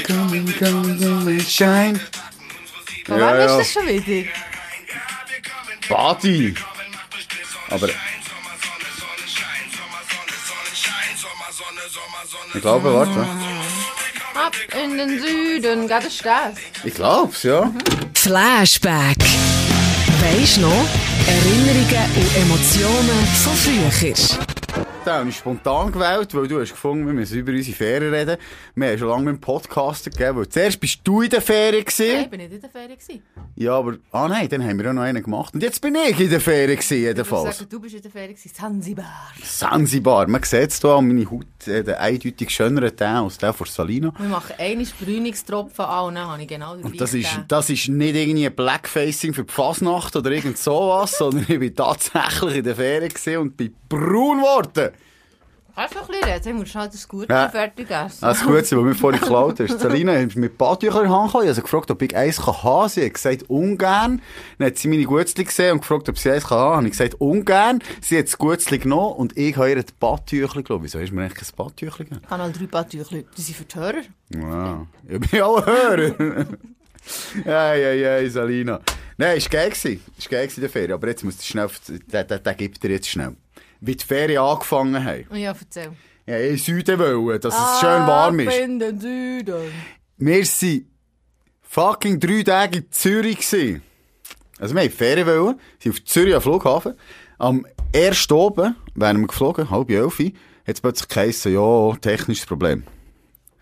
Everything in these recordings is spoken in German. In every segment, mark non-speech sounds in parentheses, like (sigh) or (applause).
Coming, coming, coming, shine. Von Ja, wem ja. ist das schon wieder? Badi. Aber... Ich glaube, warte. Ab in den Süden, das ist das. Ich glaub's, ja. Flashback. Weisst noch? Erinnerungen und Emotionen von früher. Den habe ich spontan gewählt, weil du hast gefunden, wir müssen über unsere Ferien reden. Wir haben schon lange mit dem Podcaster gegeben, weil zuerst bist du in der Ferien gewesen. Nein, ich bin nicht in der Ferien. gewesen. Ja, aber, ah nein, dann haben wir ja noch einen gemacht. Und jetzt bin ich in der Ferien gewesen, Ich jedenfalls. sagen, du bist in der Ferien. gewesen. Zanzibar. Zanzibar. Man sieht es hier an meine Haut, äh, der eindeutig schönere Teint als der von Salina. Wir machen einen Brünungstropfen an dann habe ich genau den Und das ist, das ist nicht irgendwie ein Blackfacing für die Fasnacht oder irgend sowas, (laughs) sondern ich bin tatsächlich in der Ferien gewesen und bin braun geworden. Kannst du noch ein bisschen reden? Ich muss schnell das Gute Ja. fertig essen. Das ist gut, was mir vorhin (laughs) geklaut hast. Salina hat mit Badtüchern in die Hand gekommen. Ich habe gefragt, ob ich eins kann haben. Sie hat gesagt, ungern. Dann hat sie meine Gutzli gesehen und gefragt, ob sie eins kann haben. Habe ich gesagt, ungern. Sie hat das Gutzli genommen und ich habe ihr ein Badtüchli genommen. Wieso hast du mir eigentlich kein Badtüchli gegeben? Kanal 3 Badtüchli. Die sind für die Hörer. Wow. Ich bin auch ein Hörer. ja, ja, ja, Salina. Nein, es war geil. Es war geil in der Ferien. Aber jetzt muss ich schnell, den, den, den gibt dir jetzt schnell. Wie die Ferien angefangen haben. Ja, erzähl. Ja, in den Süden wollen, dass es schön warm ist. In den Süden. Wir waren fucking drei Tage in Zürich. Gewesen. Also wir haben Ferien wollen, sind auf Zürich am Flughafen. Am ersten oben, wären wir geflogen, halb elf, hat es plötzlich geheißen, ja, technisches Problem.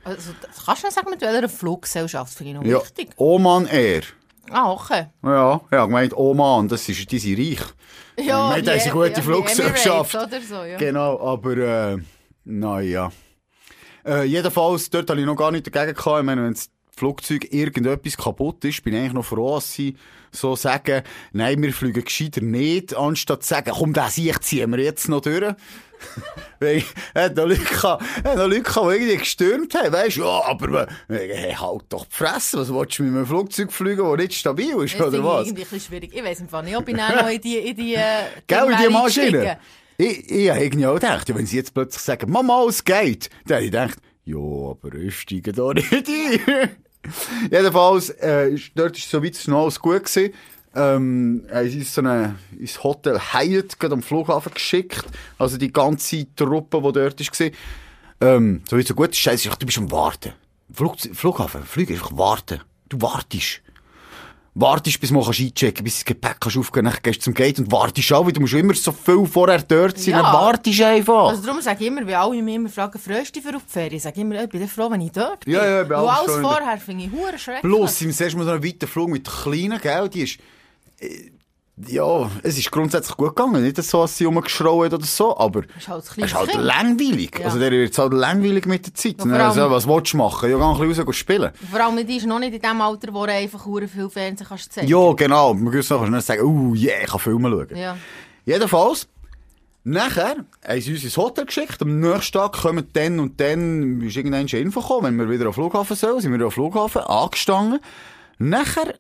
Also, kannst du nicht sagen, mit welcher Fluggesellschaft? Finde ich noch Ja, wichtig. Oman Air. Ah, okay. Ja, ja, gemeint Oman, das ist, die sind reich. Ja, Wir haben eine gute Oder so, ja. Genau, aber, äh, naja. Äh, jedenfalls, dort habe ich noch gar nicht dagegen gehabt. Ich meine, wenn das Flugzeug irgendetwas kaputt ist, bin ich eigentlich noch froh, dass sie so sagen, nein, wir fliegen gescheiter nicht, anstatt zu sagen, komm, das ich ziehen wir jetzt noch durch. (laughs) Weil, hat noch Leute gehabt, hat noch Leute gehabt, die irgendwie gestürmt haben, weisst du, ja, aber, äh, hey, halt doch die Fresse, was willst du mit einem Flugzeug fliegen, das nicht stabil ist, Das oder was? irgendwie ein bisschen schwierig. Ich weiss Fall nicht, ob ich noch in die, in die, äh, Gell, in die Maschine? Ich, ich habe irgendwie auch gedacht, wenn sie jetzt plötzlich sagen, Mama, es geht, dann habe ich gedacht, ja, aber ich steige da nicht ein. (laughs) Jedenfalls, äh, ist- dort ist soweit es noch alles gut gewesen. Ähm, sie uns so eine, ins Hotel Hyatt gerade am Flughafen geschickt. Also die ganze Truppe, die dort war. Ähm, so weit so gut. Scheiße, du bist am Warten. Flug, Flughafen, Flüge, einfach warten. Du wartest. Wartest, bis kannst einchecken bis du das Gepäck kannst aufgehen dann gehst du zum Gate und wartest auch, weil du musst immer so viel vorher dort sein, Ja. dann wartest einfach. Also darum sage ich immer, wenn alle mich immer fragen, freust du dich für auf die Ferien? Ich sage immer, ich bin froh, wenn ich dort bin. Ja, ja, ich bin Weil alles vorher finde ich hure schrecklich. Plus, im ersten Mal so einen weiten Flug mit kleinen, gell, die ist, ja, es ist grundsätzlich gut gegangen. Nicht so, dass sie rumgeschrauen hat oder so, aber ist halt es ist halt langweilig. Ja. Also der wird halt langweilig mit der Zeit. Ja, Und vor dann allem- so, was willst du machen? Ja, geh ein bisschen raus spielen. Vor allem, die ist noch nicht in dem Alter, wo du einfach viel Fernsehen kannst zeigen. Ja, genau. Man kann nachher dann sagen, uh, yeah, ich kann Filme schauen. Ja. Jedenfalls, nachher haben sie uns ins Hotel geschickt. Am nächsten Tag kommen dann und dann, ist irgendein Info gekommen, wenn wir wieder am Flughafen sollen, sind wir am Flughafen angestanden. Nachher,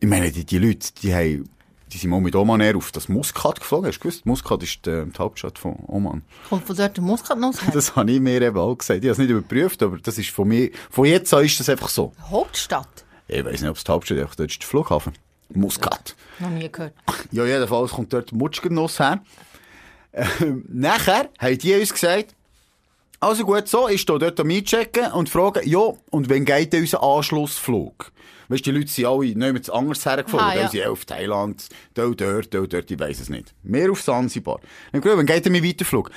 ich meine, die, die Leute, die haben, die sind mal mit Oman Air auf das Muscat geflogen. Hast du gewusst? Muscat ist die, die Hauptstadt von Oman. Kommt von dort der Muskatnuss (laughs) her. Das habe ich mir eben auch gesagt. Ich habe es nicht überprüft, aber das ist von mir, von jetzt an ist das einfach so. Hauptstadt. Ich weiß nicht, ob es die Hauptstadt ist, einfach dort ist der Flughafen. Muscat. Noch nie gehört. Ja, jedenfalls kommt dort Mutschgenuss her. Ähm, nachher haben die uns gesagt, also gut, so, ich stehe dort am Einchecken und frage, ja, und wann geht denn unser Anschlussflug? Weißt du, die Leute sind alle nicht anders hergeflogen. Ah, ja. Sind auf Thailand, da dort, da dort, ich weiss es nicht. Mehr auf Zanzibar. Dann gefragt, wann geht denn mein Weiterflug?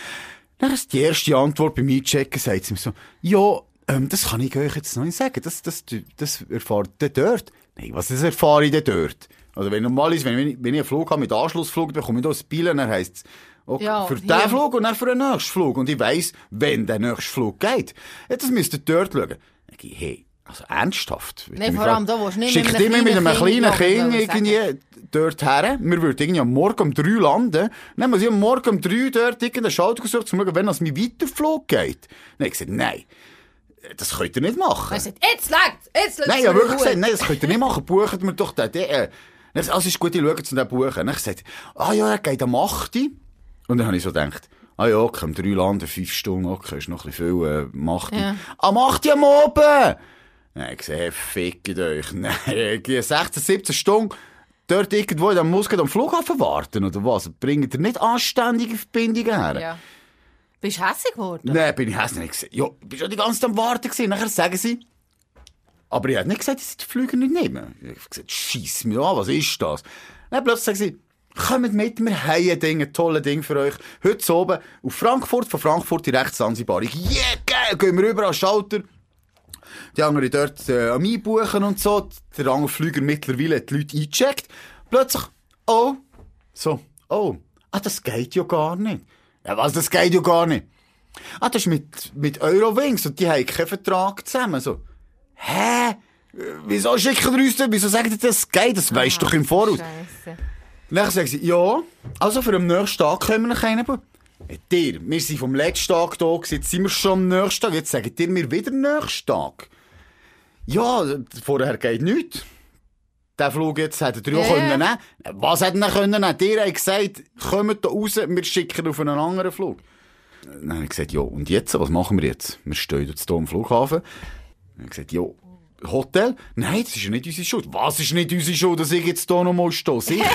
Dann ist die erste Antwort beim Einchecken, sagt sie mir so, ja, ähm, das kann ich euch jetzt noch nicht sagen. Das, das, das erfahrt ihr dort. Nein, was das erfahre ich denn dort? Also wenn normal ist, wenn ich, wenn ich einen Flug habe mit Anschlussflug, dann bekomme ich da Bild und dann heisst es, okay, Ja, für hier. den Flug und dann für den nächsten Flug. Und ich weiss, wenn der nächste Flug geht. Ja, das müsst ihr dort schauen. Dann ich, hey, also ernsthaft? Nein, vor allem da willst du nicht Schickt immer mit einem kleinen Kind irgendwie dort her. Wir würden irgendwie am Morgen um drei landen. Dann muss ich am Morgen um drei dort irgendeinen Schalter gesucht, um zu schauen, wenn es mir Weiterflug geht. Dann habe ich gesagt, nein, das könnt ihr nicht machen. Er sagt, jetzt längt's, jetzt längt's. Nein, ich habe wirklich gesagt, nein, das könnt ihr nicht machen. Bucht mir doch den. den äh. Dann Also ist gut, ich schaue zu dem Buchen. Dann gesagt, ah ja, er geht am 8. Und dann habe ich so gedacht, ah ja, okay, um drei Landen, fünf Stunden, okay, ist noch ein bisschen viel, äh, am 8. Ja. Am 8. am Oben! Dann habe ich gesagt, hey, fickt euch. Nein, ich gehe 16, 17 Stunden dort irgendwo in dem Muscat am Flughafen warten, oder was? Bringt ihr nicht anständige Verbindungen her? Ja. Bist du hässlich geworden? Nein, bin ich hässlich. Ich ja, ich bin schon die ganze Zeit am Warten gewesen. Nachher sagen sie, aber ich habe nicht gesagt, dass sie den Flüger nicht nehmen. Ich habe gesagt, scheiss mir an, was ist das? Dann plötzlich sagen sie, kommt mit, wir haben ein Ding, ein tolles Ding für euch. Heute oben auf Frankfurt, von Frankfurt direkt Sansibar. Ich, yeah, geil, gehen wir rüber an den Schalter. Die anderen dort äh, am Einbuchen und so. Der andere Flüger mittlerweile hat die Leute eingecheckt. Plötzlich, oh, so, oh, ah, das geht ja gar nicht. Ja, was, das geht ja gar nicht. Ah, das ist mit, mit Eurowings und die haben keinen Vertrag zusammen. So, hä? Wieso schicken wir uns das? Wieso sagen die, das geht? Das weisst du doch im Voraus. Scheisse. Dann sagen sie, ja, also für den nächsten Tag können wir noch. Hey, Dir, wir sind vom letzten Tag da jetzt sind wir schon am nächsten Tag, jetzt sagen dir mir wieder nächsten Tag. Ja, vorher geht nichts. Der Flug jetzt hätte er Ja, können nehmen. Was hätte er können nehmen? Dir hat gesagt, kommt da raus, wir schicken auf einen anderen Flug. Dann habe ich gesagt, ja, und jetzt, was machen wir jetzt? Wir stehen jetzt hier am Flughafen. Dann habe ich gesagt, ja, Hotel? Nein, das ist ja nicht unsere Schuld. Was ist nicht unsere Schuld, dass ich jetzt hier noch mal stehe? Sicher.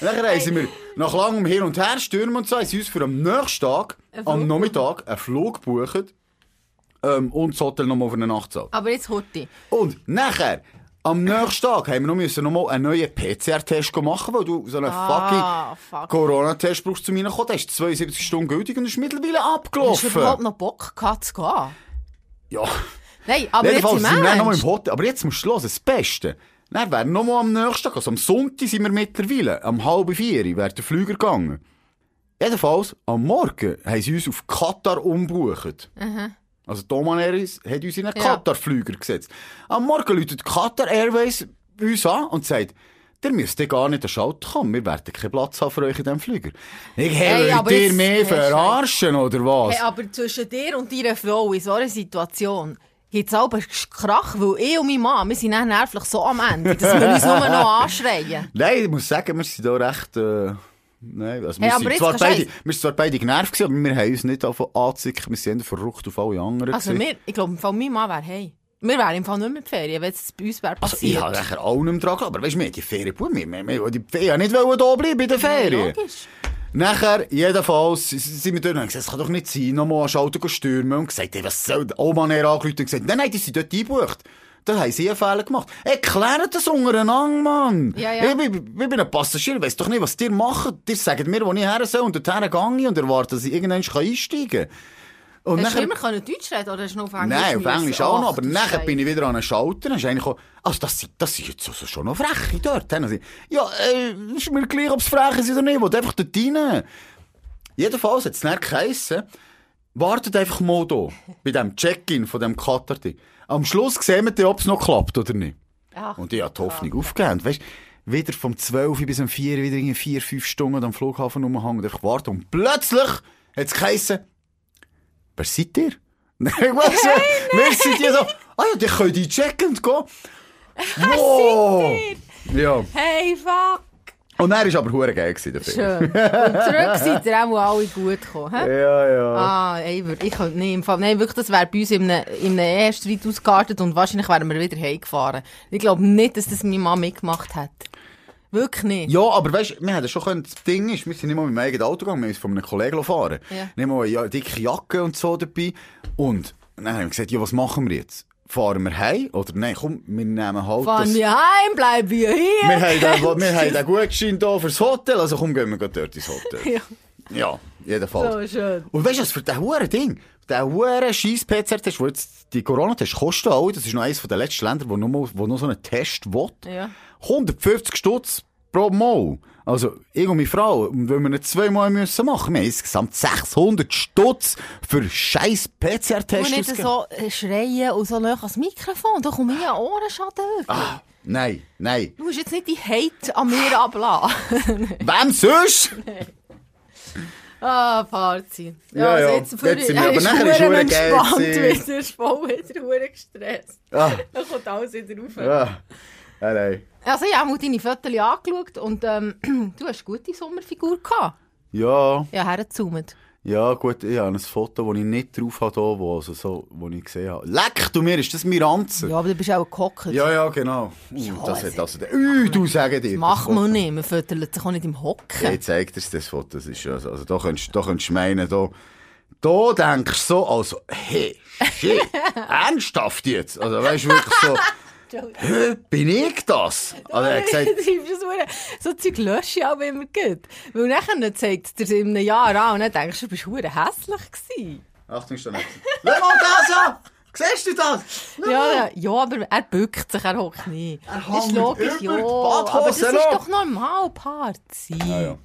Dann reisen wir nach langem Hin und Her, stürmen und so, haben sie uns für am nächsten Tag, am Nachmittag, einen Flug gebucht, ähm, und das Hotel nochmal für eine Nacht zahlen. Aber jetzt Horti. Und nachher, am nächsten Tag, haben wir noch müssen noch mal einen neuen PCR-Test machen, weil du so einen Ah, fucking fuck. Corona-Test brauchst zum reinkommen. Der ist 72 Stunden gültig und ist mittlerweile Hast du abgelaufen. überhaupt noch Bock gehabt zu gehen? Ja. Nein, aber jetzt im sind wir noch im Hotel. Aber jetzt musst du hören, das Beste. Dann wäre noch mal am nächsten Tag, also am Sonntag sind wir mittlerweile, am halb vier wäre der Flüger gegangen. Jedenfalls, am Morgen haben sie uns auf Katar umbucht. Also Thomas Airways hat uns in einen Ja. Katar-Flüger gesetzt. Am Morgen läutet Qatar Airways uns an und sagt, ihr müsst gar nicht an Schalter kommen, wir werden keinen Platz haben für euch in diesem Flüger. Ich Hey, hey, dir mehr verarschen, oder was? Hey, aber zwischen dir und deiner Frau in so einer Situation gibt es auch einen Krach, weil ich und mein Mann, wir sind dann nervlich so am Ende, dass wir uns nur noch anschreien. (laughs) Nein, ich muss sagen, wir sind da recht, äh, nein, also wir, Hey, aber sind jetzt zwar beide, wir sind zwar beide genervt gewesen, aber wir haben uns nicht davon wir sind verrückt auf alle anderen Also gewesen. wir, ich glaube, mein Mann wäre hey. Wir wären im Fall nicht mehr in die Ferien, wenn es bei uns wäre Also ich passiert. habe auch nicht mehr dran aber weißt du, wir haben die Ferien wir, wir, wir, die Ferien nicht da bleiben in den Ferien. Logisch. Nachher, jedenfalls, sind wir dort und gesagt, das kann doch nicht sein, nochmal an Schalter stürmen und gesagt, hey, was soll, Oman her angerufen und gesagt, nein, nein, die sind dort eingebucht. Da haben sie einen Fehler gemacht. Erklärt das untereinander, Mann. Ja, ja. Ich, bin- ich bin ein Passagier, ich weiss doch nicht, was ihr macht. Ihr sagt mir, wo ich her soll und dorthin gehe und erwartet, dass ich irgendwann einsteigen kann. Und Hast du immer können Deutsch reden oder hast du nur auf Englisch Nein, auf? Englisch auch noch, aber nachher bin ich wieder an einen Schalter, dann ist eigentlich auch, also das, das sind jetzt also schon noch Freche dort. Ich, ja, äh, ist mir gleich, ob es Freche sind oder nicht, ich will einfach dort rein. Jedenfalls hat es dann geheissen, wartet einfach mal da, bei dem Check-in von dem Katar-Ding. Am Schluss sehen wir dann, ob es noch klappt oder nicht. Ach, Und ich habe die Hoffnung aufgegeben. Weißt, wieder vom 12 bis um 4, wieder irgendwie 4, 5 Stunden am Flughafen rumhängen und einfach warten. Und plötzlich hat es geheissen, wer seid ihr? (laughs) Nein, was? Wer seid ihr so? Ah ja, die können die checken und gehen. (laughs) Wow! Ja. Hey, fuck! Und er war aber hure geil gewesen, der Film. Schön. Und zurück seid ihr auch alle gut gekommen. hä? Ja, ja. Ah, ey, wir- ich könnte nicht im Fall. Nein, wirklich, das wäre bei uns in einem, in einem Ehestreit ausgeartet und wahrscheinlich wären wir wieder heimgefahren. Ich glaube nicht, dass das meine Mama mitgemacht hat. Wirklich nicht. Ja, aber weißt du, wir hätten schon können, das Ding ist, wir sind nicht mal mit meinem eigenen Auto gegangen, wir sind von einem Kollegen fahren. Ja. Nicht mal eine dicke Jacke und so dabei. Und dann haben wir gesagt, ja, was machen wir jetzt? Fahren wir heim? Oder nein, komm, wir nehmen halt Fahren das... wir heim, bleiben wir hier. Wir haben den, wir haben den (laughs) Gutschein hier fürs Hotel, also komm, gehen wir dort ins Hotel. Ja. Ja, jedenfalls. So schön. Und weißt du was, für das hure Ding, der hure scheiß PCR-Test, wo jetzt die Corona-Tests kosten auch, das ist noch eines der letzten Länder, wo noch, mal, wo noch so einen Test will. Ja. 150 Stutz pro Mal. Also, ich und meine Frau, und wenn wir nicht zweimal müssen machen, wir haben insgesamt 600 Stutz für scheiß PCR-Tests nicht ausgegeben. so äh, schreien und so nah ans Mikrofon. Da mir ein Ohrenschaden. wirklich. Ah, nein, nein. Du musst jetzt nicht die Hate an mir ablassen. (laughs) Wem sonst? ah, Party. Ja, ja. Also jetzt, für, Jetzt sind wir- (laughs) er aber nachher geil entspannt wieder. ist voll wieder gestresst. Ah, Dann kommt alles wieder rauf. ja. Ah, nein. Also ich habe mal deine Fotos angeschaut und ähm, (clears throat) du hast eine gute Sommerfigur gehabt. Ja, Ja, hergezoomt. Ja, gut, ich habe ein Foto, das ich nicht drauf habe, wo, also so, wo ich gesehen habe. Leck du mir, ist das Miranze? Ja, aber du bist auch ein Kocker. Ja, ja, genau. Uh, das hat also. Uh, du sage dir. Das macht das man nicht. Man füttert sich auch nicht im Hocken. Ich zeig dir das Foto. Das ist, also, also da könntest, da könntest du meinen, da, da denkst du so, also, hey, shit, (laughs) ernsthaft jetzt? Also, weißt du, wirklich so, bin ich das? Also, er hat gesagt, (laughs) so Zeug lösche ich auch immer gut. Weil nachher zeigt es dir in einem Jahr an und dann denkst du, du bist hure hässlich gewesen. Achtung, schon nicht. Schau mal das an! Siehst du das? Ja, ja, ja, aber er bückt sich, er hockt nicht. Er Das ist logisch, über ja. die Aber das ist doch normal, Party. Ja, ja.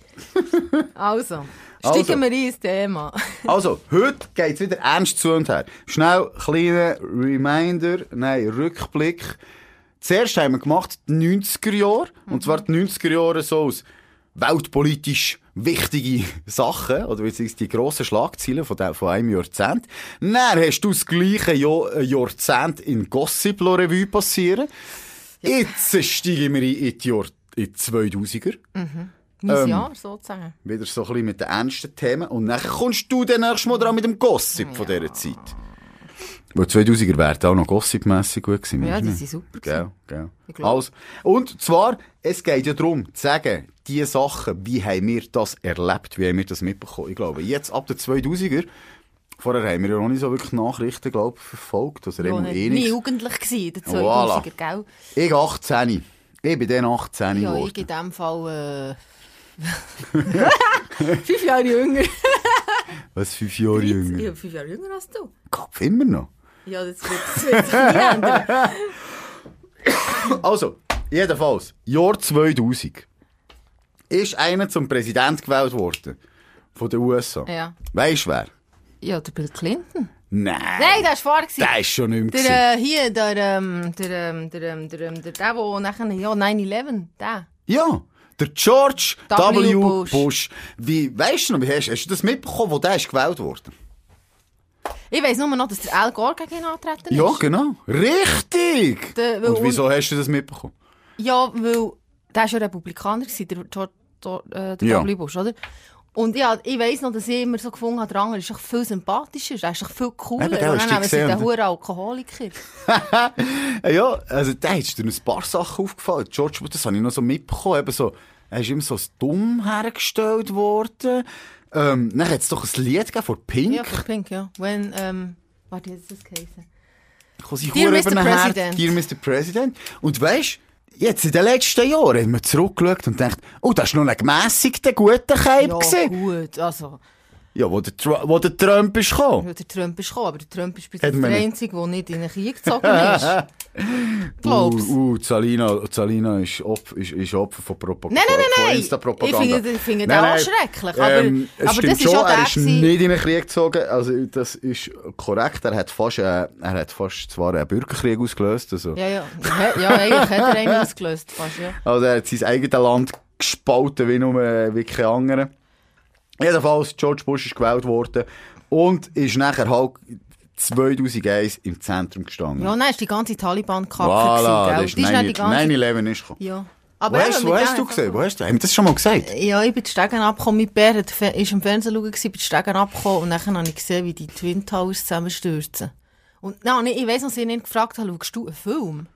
(laughs) Also, Also. steigen wir ins Thema. (laughs) Also, heute geht's wieder ernst zu und her. Schnell, kleiner Reminder, nein, Rückblick. Zuerst haben wir gemacht die 90er Jahre. Und zwar die 90er Jahre so aus weltpolitisch wichtige Sachen, oder beziehungsweise die grossen Schlagzeilen von, von einem Jahrzehnt. Dann hast du das gleiche Jahr, äh, Jahrzehnt in Gossip Revue passieren. Jetzt steigen wir in die, Jahr, in die 2000er. Mein Ähm. Jahr, sozusagen. Wieder so ein bisschen mit den ernsten Themen. Und dann kommst du dann nächstes Mal dran mit dem Gossip von dieser Zeit. Weil 2000er wären auch noch gossipmässig gut gewesen. Ja, die sind super. Gell, gell. Ich glaub. Also, und zwar, es geht ja darum, zu sagen, die Sachen, wie haben wir das erlebt, wie haben wir das mitbekommen. Ich glaube, jetzt ab den 2000er, vorher haben wir ja noch nicht so wirklich Nachrichten, glaube ich, verfolgt. Also, Ja, eh nie jugendlich gewesen, der Voilà. 2000er, gell? Ich 18. Ich bin dann 18 Ja, geworden. ich in dem Fall, äh, (laughs) fünf Jahre jünger. Was, fünf Jahre jünger? Ja, fünf Jahre jünger als du. Kopf immer noch. Ja, das wird, ändern. (coughs) Also, jedenfalls, Jahr 2000 ist einer zum Präsident gewählt worden. Von den USA. Ja. Weisst du wer? Ja, der Bill Clinton. Nein. Nein, der war vorher. gewesen. Der ist schon nicht mehr. Der, äh, hier, der, ähm, der, ähm, der, ähm, der, ähm, der, der, der nachher, ja, 9-11, der. Ja. Der George W. W. Bush. Bush. Wie, weißt du noch, wie hast, hast du das mitbekommen, wo der ist gewählt worden? Ich weiss nur noch, dass der Al Gore gegen ihn antreten ist. Ja, genau. Richtig! Der- weil- Und wieso hast du das mitbekommen? Ja, weil der war ja Republikaner, gewesen, der, George, der, äh, der Ja. W. Bush, oder? Und ja, ich weiss noch, dass ich immer so gefunden habe, der andere ist doch viel sympathischer, der ist doch viel cooler. Eben, und dann haben sie gesehen, den? Huren Alkoholiker. (laughs) Ja, also da ist dir ein paar Sachen aufgefallen. George das habe ich noch so mitbekommen. Eben so, er ist immer so dumm hergestellt worden. Ähm, dann hat es doch ein Lied gegeben von Pink. Ja, von Pink, ja. When, ähm, warte, jetzt ist das geheißen. Dear Mr. den Herd- President. Dear Mr. President. Und weisst, jetzt in den letzten Jahren haben wir zurückgeschaut und gedacht, oh, das ist noch ein gemässigter, guter Keib Ja, gewesen. gut, also, Ja, wo der, Tru- wo der Trump ist gekommen. ja, der Trump ist gekommen, aber der Trump ist bis jetzt der. Einzige, der nicht in den Krieg gezogen ist. (laughs) Glaubst Uh, uh, Zalina, Zalina ist, Opfer, ist, ist Opfer von Propaganda. Nein, nein, nein, nein. Ich finde- ich finde Nein, nein. schrecklich, aber- Ähm, aber das ist schon, er ist nicht in den Krieg gezogen. Also, das ist korrekt. Er hat fast, äh, er hat fast zwar einen Bürgerkrieg ausgelöst. Also, Ja, ja. Ja, ja eigentlich hat er einen ausgelöst, fast, ja. also er hat sein eigenes Land gespalten wie nur äh, wie kein anderer. Jedenfalls, George Bush ist gewählt worden und ist nachher halt 2001 im Zentrum gestanden. Ja, nein, ist die ganze Taliban-Kacke voilà, gewesen, das gell? ist Die ist nicht die ganze... 9-11 ist gekommen. Ja. Wo Aber hast, eben, wo mit hast du gesehen? Wo hast du? Haben wir das schon mal gesagt? Ja, ich bin die Stegen abgekommen. Mein Bär hat, fe- ist im Fernsehen schauen, bin die Stegen abgekommen und dann habe ich gesehen, wie die Twin Towers zusammenstürzen. Und nein, ich weiss noch, dass ich ihn gefragt habe, schaust du einen Film?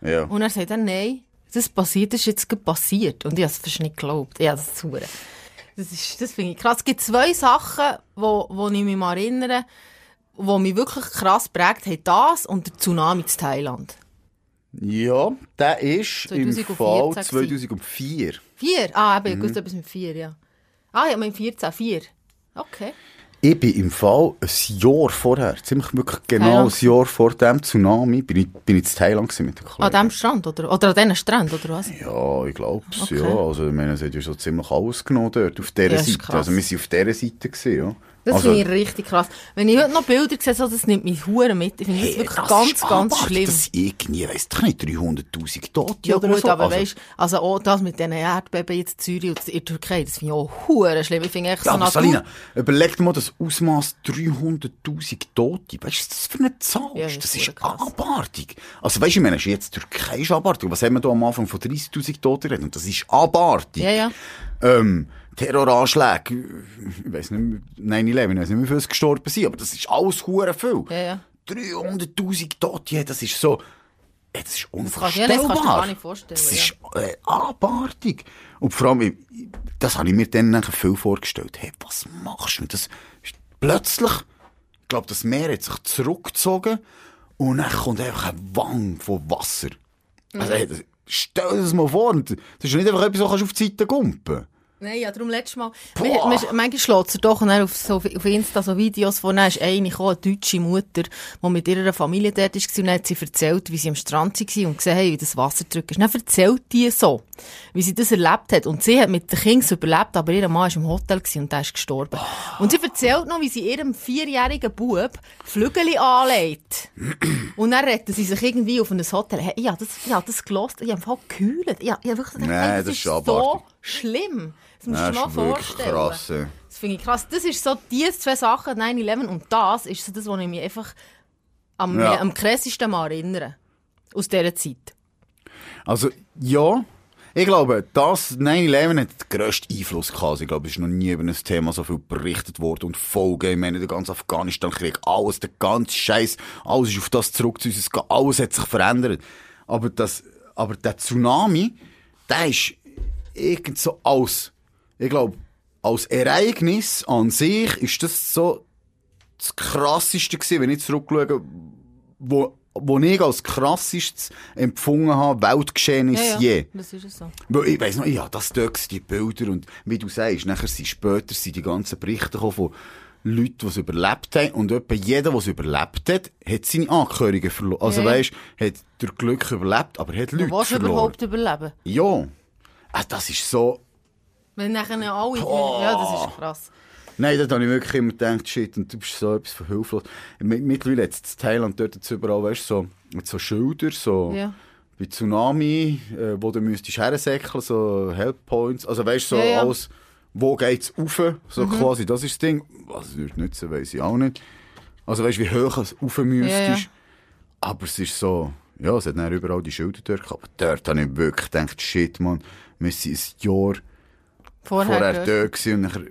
Ja. Und er sagt dann, nein, das passiert, das ist jetzt passiert. Und ich habe es fast nicht geglaubt. Ja, das ist hure. Das ist, das finde ich krass. Es gibt zwei Sachen, wo, wo ich mich mal erinnere, wo mich wirklich krass prägt haben. Das und der Tsunami in Thailand. Ja, der ist im 2014 Fall gewesen. 2004. Vier? Ah, eben, Mhm. ich wusste etwas mit vier, ja. Ah, ja, mein 14, vier. Okay. Ich bin im Fall ein Jahr vorher, ziemlich wirklich genau Thailand. ein Jahr vor dem Tsunami, bin ich, bin ich in Thailand mit den An Kollegen. diesem Strand, oder? Oder an diesen Strand, oder was? Ja, ich glaube es, Okay. ja. Also, ich meine, es hat ja schon ziemlich alles genommen dort, auf dieser Ja, Seite. krass. Also, wir sind auf dieser Seite gewesen, ja. Das also, finde ich richtig krass. Wenn ich heute noch Bilder sehe, so, das nimmt mich hure mit. Ich finde das hey, wirklich das ganz, ist ganz abartig. schlimm. Das sind irgendwie, weiss doch nicht, 300'000 Tote Ja oder gut, so. aber also, weißt, also auch das mit diesen Erdbeben jetzt in Syrien und in der Türkei, das finde ich auch hure schlimm. Ich finde echt Ja, so aber. Salina, überleg dir mal das Ausmaß 300'000 Tote. Weißt du, was das für eine Zahl Ja, ist? das Das ist ist krass. abartig. Also weißt du, ich meine, jetzt Türkei ist abartig. Was haben wir da am Anfang von 30'000 Toten geredet? Und das ist abartig. Ja, ja. Ähm, Terroranschläge, ich weiss nicht, 9-11, ich weiss nicht, wie viele gestorben sind, aber das ist alles hure viel. Ja, ja. 300'000 Tote, das ist so, das ist kannst ja, das kannst du unvorstellbar. gar nicht vorstellen, Das ist äh, abartig. Und vor allem, das habe ich mir dann viel vorgestellt. Hey, was machst du? Das ist plötzlich, ich glaube, das Meer hat sich zurückgezogen und dann kommt einfach ein Wang von Wasser. Also, hey, das, stell dir das mal vor. Das ist nicht einfach etwas, was du auf die Seite kumpen Nein, ja, darum letztes Mal. Man, man, manchmal schlägt es doch auf, so, auf Insta so Videos vor, dann ist eine, gekommen, eine deutsche Mutter, die mit ihrer Familie dort war, und dann hat sie erzählt, wie sie am Strand war und gesehen, hey, wie das Wasser drückt. Dann erzählt die so, wie sie das erlebt hat. Und sie hat mit den Kindern überlebt, aber ihr Mann war im Hotel und der ist gestorben. Und sie erzählt noch, wie sie ihrem vierjährigen Bub Flügel anlegt. Und dann retten sie sich irgendwie auf ein Hotel. Hey, ja, das, ja, das gelost. Ich habe voll gekühlt. Ja, ich habe wirklich gedacht, Nein, hey, das das, ist ist so abartig. Schlimm. Das musst du dir mal vorstellen. krass, ja. Das finde ich krass. Das ist so die zwei Sachen, 9-11 und das ist so das, was ich mich einfach am, Ja. am krassesten mal erinnere. Aus dieser Zeit. Also, ja. Ich glaube, das 9-11 hat den grössten Einfluss gehabt. Ich glaube, es ist noch nie über ein Thema so viel berichtet worden und Folgen. Ich meine, der ganze Afghanistan-Krieg, alles, der ganze Scheiß, alles ist auf das zurückzuweisen. Es geht- Alles hat sich verändert. Aber das, aber der Tsunami, der ist irgend so als, ich glaube, als Ereignis an sich ist das so das krasseste gewesen, wenn ich zurückschaue, wo, wo ich als krassestes empfunden habe, Weltgeschehnis je. das ist so. Weil ich weiss noch, ja, das dort die Bilder und wie du sagst, nachher sind später sind die ganzen Berichte von Leuten, die es überlebt haben und etwa jeder, der es überlebt hat, hat seine Angehörigen verloren. Also Ja, ja. weisst, hat durch Glück überlebt, aber hat Leute Du verloren. überhaupt überleben. Ja. Ah, das ist so... Wenn nachher alle... Boah. Ja, das ist krass. Nein, da habe ich wirklich immer gedacht, shit, und du bist so etwas von hilflos. Mit- Mittlerweile es in Thailand dort jetzt überall, weißt du, so, so Schilder, so Ja. bei Tsunami, äh, wo du müsstest hersäckeln, so Help Points, also weißt du, so Ja, ja. alles, wo geht's rauf, so quasi, das ist das Ding. Was es würde nützen, weiss ich auch nicht. Also weißt du, wie hoch es rauf müsstest. Ja, ja. Aber es ist so, ja, es hat dann überall die Schilder dort gehabt. Aber dort habe ich wirklich gedacht, shit, man, wir sind ein Jahr Vorher, vorher dort gewesen und nachher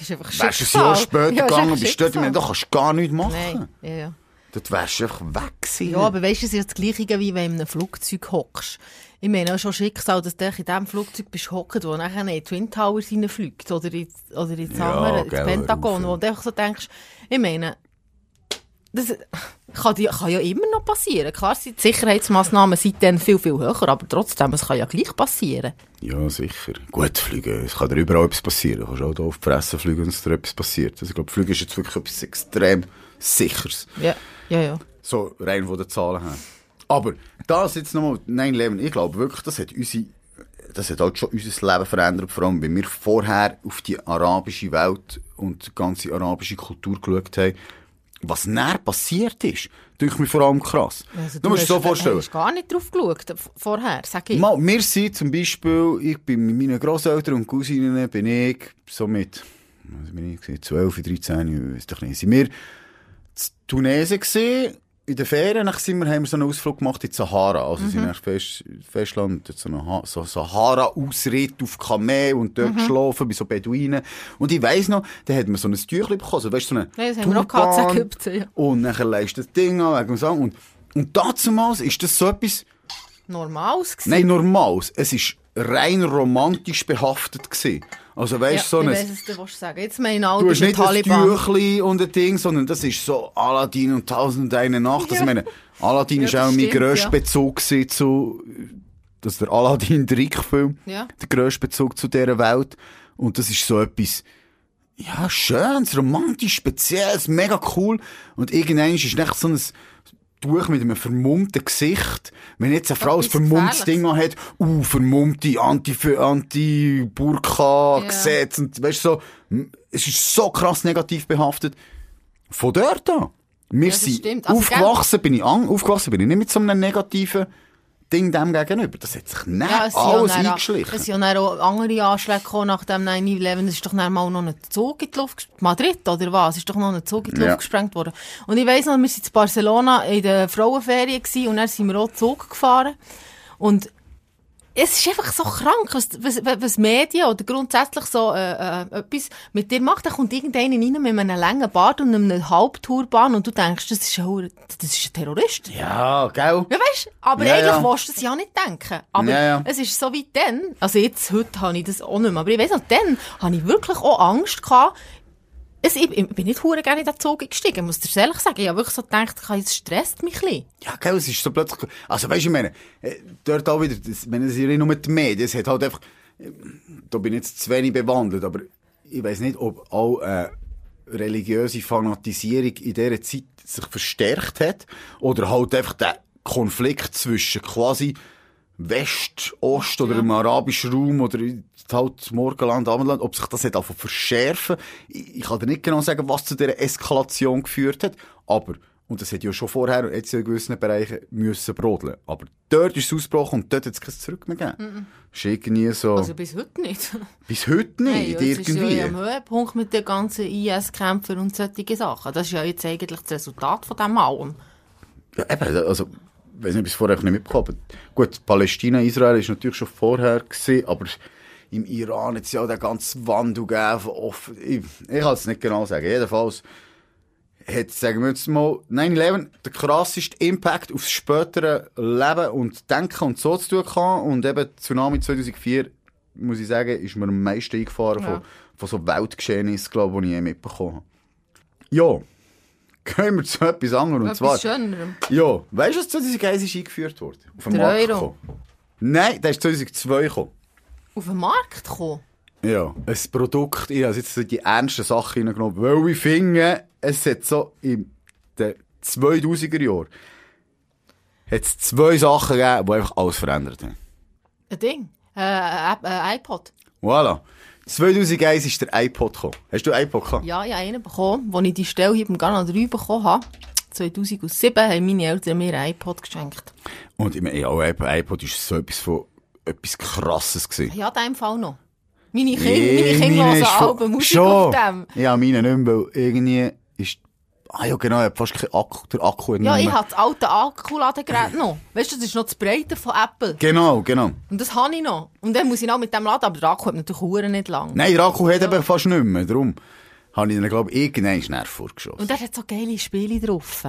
ist einfach wärst du ein. Jahr später Ja, gegangen, bist dort, ich meine, da kannst du gar nichts machen. Nein, ja, ja. Dort wärst du einfach weg gewesen. Ja, aber weißt du, es ist das Gleiche, wie wenn du in einem Flugzeug hockst. Ich meine auch schon Schicksal, dass du in dem Flugzeug bist hockt, wo nachher in die Twin Towers reinfliegt oder in, oder ins Ja, andere, gell, Pentagon, wo du einfach so denkst, ich meine, das kann, kann ja immer noch passieren. Klar sind die Sicherheitsmaßnahmen seitdem viel, viel höher, aber trotzdem, es kann ja gleich passieren. Ja, sicher. Gut, fliegen, es kann dir überall etwas passieren. Du kannst auch hier auf die Fresse fliegen, wenn es dir etwas passiert. Also, ich glaube, Fliegen ist jetzt wirklich etwas extrem Sicheres. Ja, ja, ja. So rein von den Zahlen her. Aber das jetzt nochmal, 9-11, ich glaube wirklich, das hat unsere, das hat halt schon unser Leben verändert, vor allem, wenn wir vorher auf die arabische Welt und die ganze arabische Kultur geschaut haben. Was näher passiert ist, denke ich mir vor allem krass. Also, du musst dir so hast- vorstellen. hast gar nicht drauf geschaut, vorher, sag ich. Mal, wir sind zum Beispiel, ich bin mit meinen Grosseltern und Cousinen, bin ich so mit, was bin ich gewesen, 12, 13, ich weiß doch nicht, sind wir in Tunesien gesehen, in den Ferien, sind wir, haben wir so einen Ausflug gemacht in die Sahara, also sind wir Fest, Festland, so einen Ha- so Sahara-Ausritt auf Kamel und dort geschlafen, bei so Beduinen. Und ich weiss noch, da hat man so ein Tüchlein bekommen, so, weißt so eine Ja, das haben wir auch gehabt ja. Und dann leist das Ding an, wegen dem. Und, und damals ist das so etwas, Normales gewesen. Nein, normales. Es ist rein romantisch behaftet gewesen. Also weißt ja, so ich ein, weiss, was du willst sagen. Jetzt meine du hast nicht ein Taliban. Tüchli und ein Ding, sondern das ist so Aladdin und Tausend eine Nacht. Also, Ja. ich meine, Aladdin Ja, ist auch mein stimmt, grösster ja. Bezug zu, das ist der Aladdin Trickfilm. Ja. Der grösste Bezug zu dieser Welt. Und das ist so etwas, ja, schönes, romantisch, spezielles, mega cool. Und irgendwann ist echt so ein Tuch mit einem vermummten Gesicht. Wenn jetzt eine Frau ein vermummtes. Ding hat, uh, vermummte Anti-Burka-Gesetz und weißt du, so, es ist so krass negativ behaftet. Von dort an. Wir das sind stimmt. Also, aufgewachsen, bin ich an, aufgewachsen bin ich nicht mit so einem negativen Ding dem gegenüber. Das hat sich nicht Ja, alles ja eingeschlichen. Es sind ja auch andere Anschläge gekommen nach dem 9-11. Es ist doch mal noch ein Zug in die Luft gesprengt. Madrid, oder was? Es ist doch noch ein Zug in die Ja. Luft gesprengt worden. Und ich weiss noch, wir sind in Barcelona in der Frauenferien gewesen und dann sind wir auch Zug gefahren. Und es ist einfach so krank, was, was, was Medien oder grundsätzlich so äh, äh, etwas mit dir macht. Da kommt irgendeiner rein mit einem langen Bart und einem Halbturban und du denkst, das ist ein, das ist ein Terrorist. Ja, gell? Ja, weißt aber Ja, eigentlich ja. willst du das ja nicht denken. Aber Ja, ja. es ist so wie dann, also jetzt, heute habe ich das auch nicht mehr, aber ich weiss noch, dann habe ich wirklich auch Angst gehabt, es, ich, bin nicht hure gerne in den Zug gestiegen, muss dir ehrlich sagen. Ich habe wirklich so gedacht, es stresst mich ein bisschen. Ja, gell, es ist so plötzlich, also weißt du, ich meine, äh, dort auch wieder, das, ich meine, das ist nicht nur die Medien, es hat halt einfach, äh, da bin ich jetzt zu wenig bewandelt, aber ich weiß nicht, ob auch äh, religiöse Fanatisierung in dieser Zeit sich verstärkt hat oder halt einfach der Konflikt zwischen quasi West, Ost oder im arabischen Raum oder halt Morgenland, Abendland, ob sich das hat einfach verschärfen. Ich, ich kann dir nicht genau sagen, was zu dieser Eskalation geführt hat, aber, und das hat ja schon vorher, jetzt in gewissen Bereichen, müssen brodeln. Aber dort ist es ausgebrochen und dort hat es kein Zurück mehr gegeben. Das ist irgendwie so, Also bis heute nicht. (laughs) bis heute nicht, Hey, ist irgendwie. ja am Höhepunkt mit den ganzen IS-Kämpfern und solchen Sachen. Das ist ja jetzt eigentlich das Resultat von dem allem. Ja, eben, also, ich weiß nicht, ob ich es vorher nicht mitbekommen habe. Gut, Palästina, Israel ist natürlich schon vorher gewesen, aber im Iran hat es ja auch den ganzen Wandel gegeben offen. Ich, ich kann es nicht genau sagen. Jedenfalls hat, sagen wir jetzt mal, 9-11 der krasseste Impact aufs spätere Leben und Denken und so zu tun gehabt. Und eben Tsunami 2004, muss ich sagen, ist mir am meisten eingefahren Ja. von, von so Weltgeschehnissen, glaube ich, die ich je mitbekommen habe. Ja, gehen wir zu etwas anderem. Und zwar, Schönerem. ja, weißt du, was 2001 ist eingeführt worden? Auf den Der Markt Euro. gekommen. Nein, der ist 2002 gekommen. Auf den Markt kommen. Ja, ein Produkt, ich habe jetzt die ernsten Sachen reingenommen, weil ich finde, es hat so in den 2000er Jahren hat es zwei Sachen gegeben, die einfach alles verändert haben. Ein Ding. Äh, ein äh, iPod. Voilà. 2001 ist der iPod gekommen. Hast du einen iPod gehabt? Ja, ich habe einen bekommen, als ich die Stelle hier beim Kanal 3 bekommen habe. 2007 haben meine Eltern mir ein iPod geschenkt. Und ich meine, ja, ein iPod ist so etwas von etwas Krasses gewesen. Ja, in dem Fall noch. Meine Kinder, meine Kinder hören Alben, Musik Schon. auf dem. Ja, meine nicht mehr, weil irgendwie. Ah ja, genau, ich hab fast keinen Akku, der Akku Ja, ich habe das alte Akkuladegerät (laughs) noch. Weißt du, das ist noch das Breite von Apple. Genau, genau. Und das habe ich noch. Und dann muss ich noch mit dem laden, aber der Akku hat natürlich Uhren nicht lang. Nein, der Akku hat eben fast nicht mehr, darum habe ich dann, glaube ich, irgendwann schnell vorgeschossen. Und der hat so geile Spiele drauf.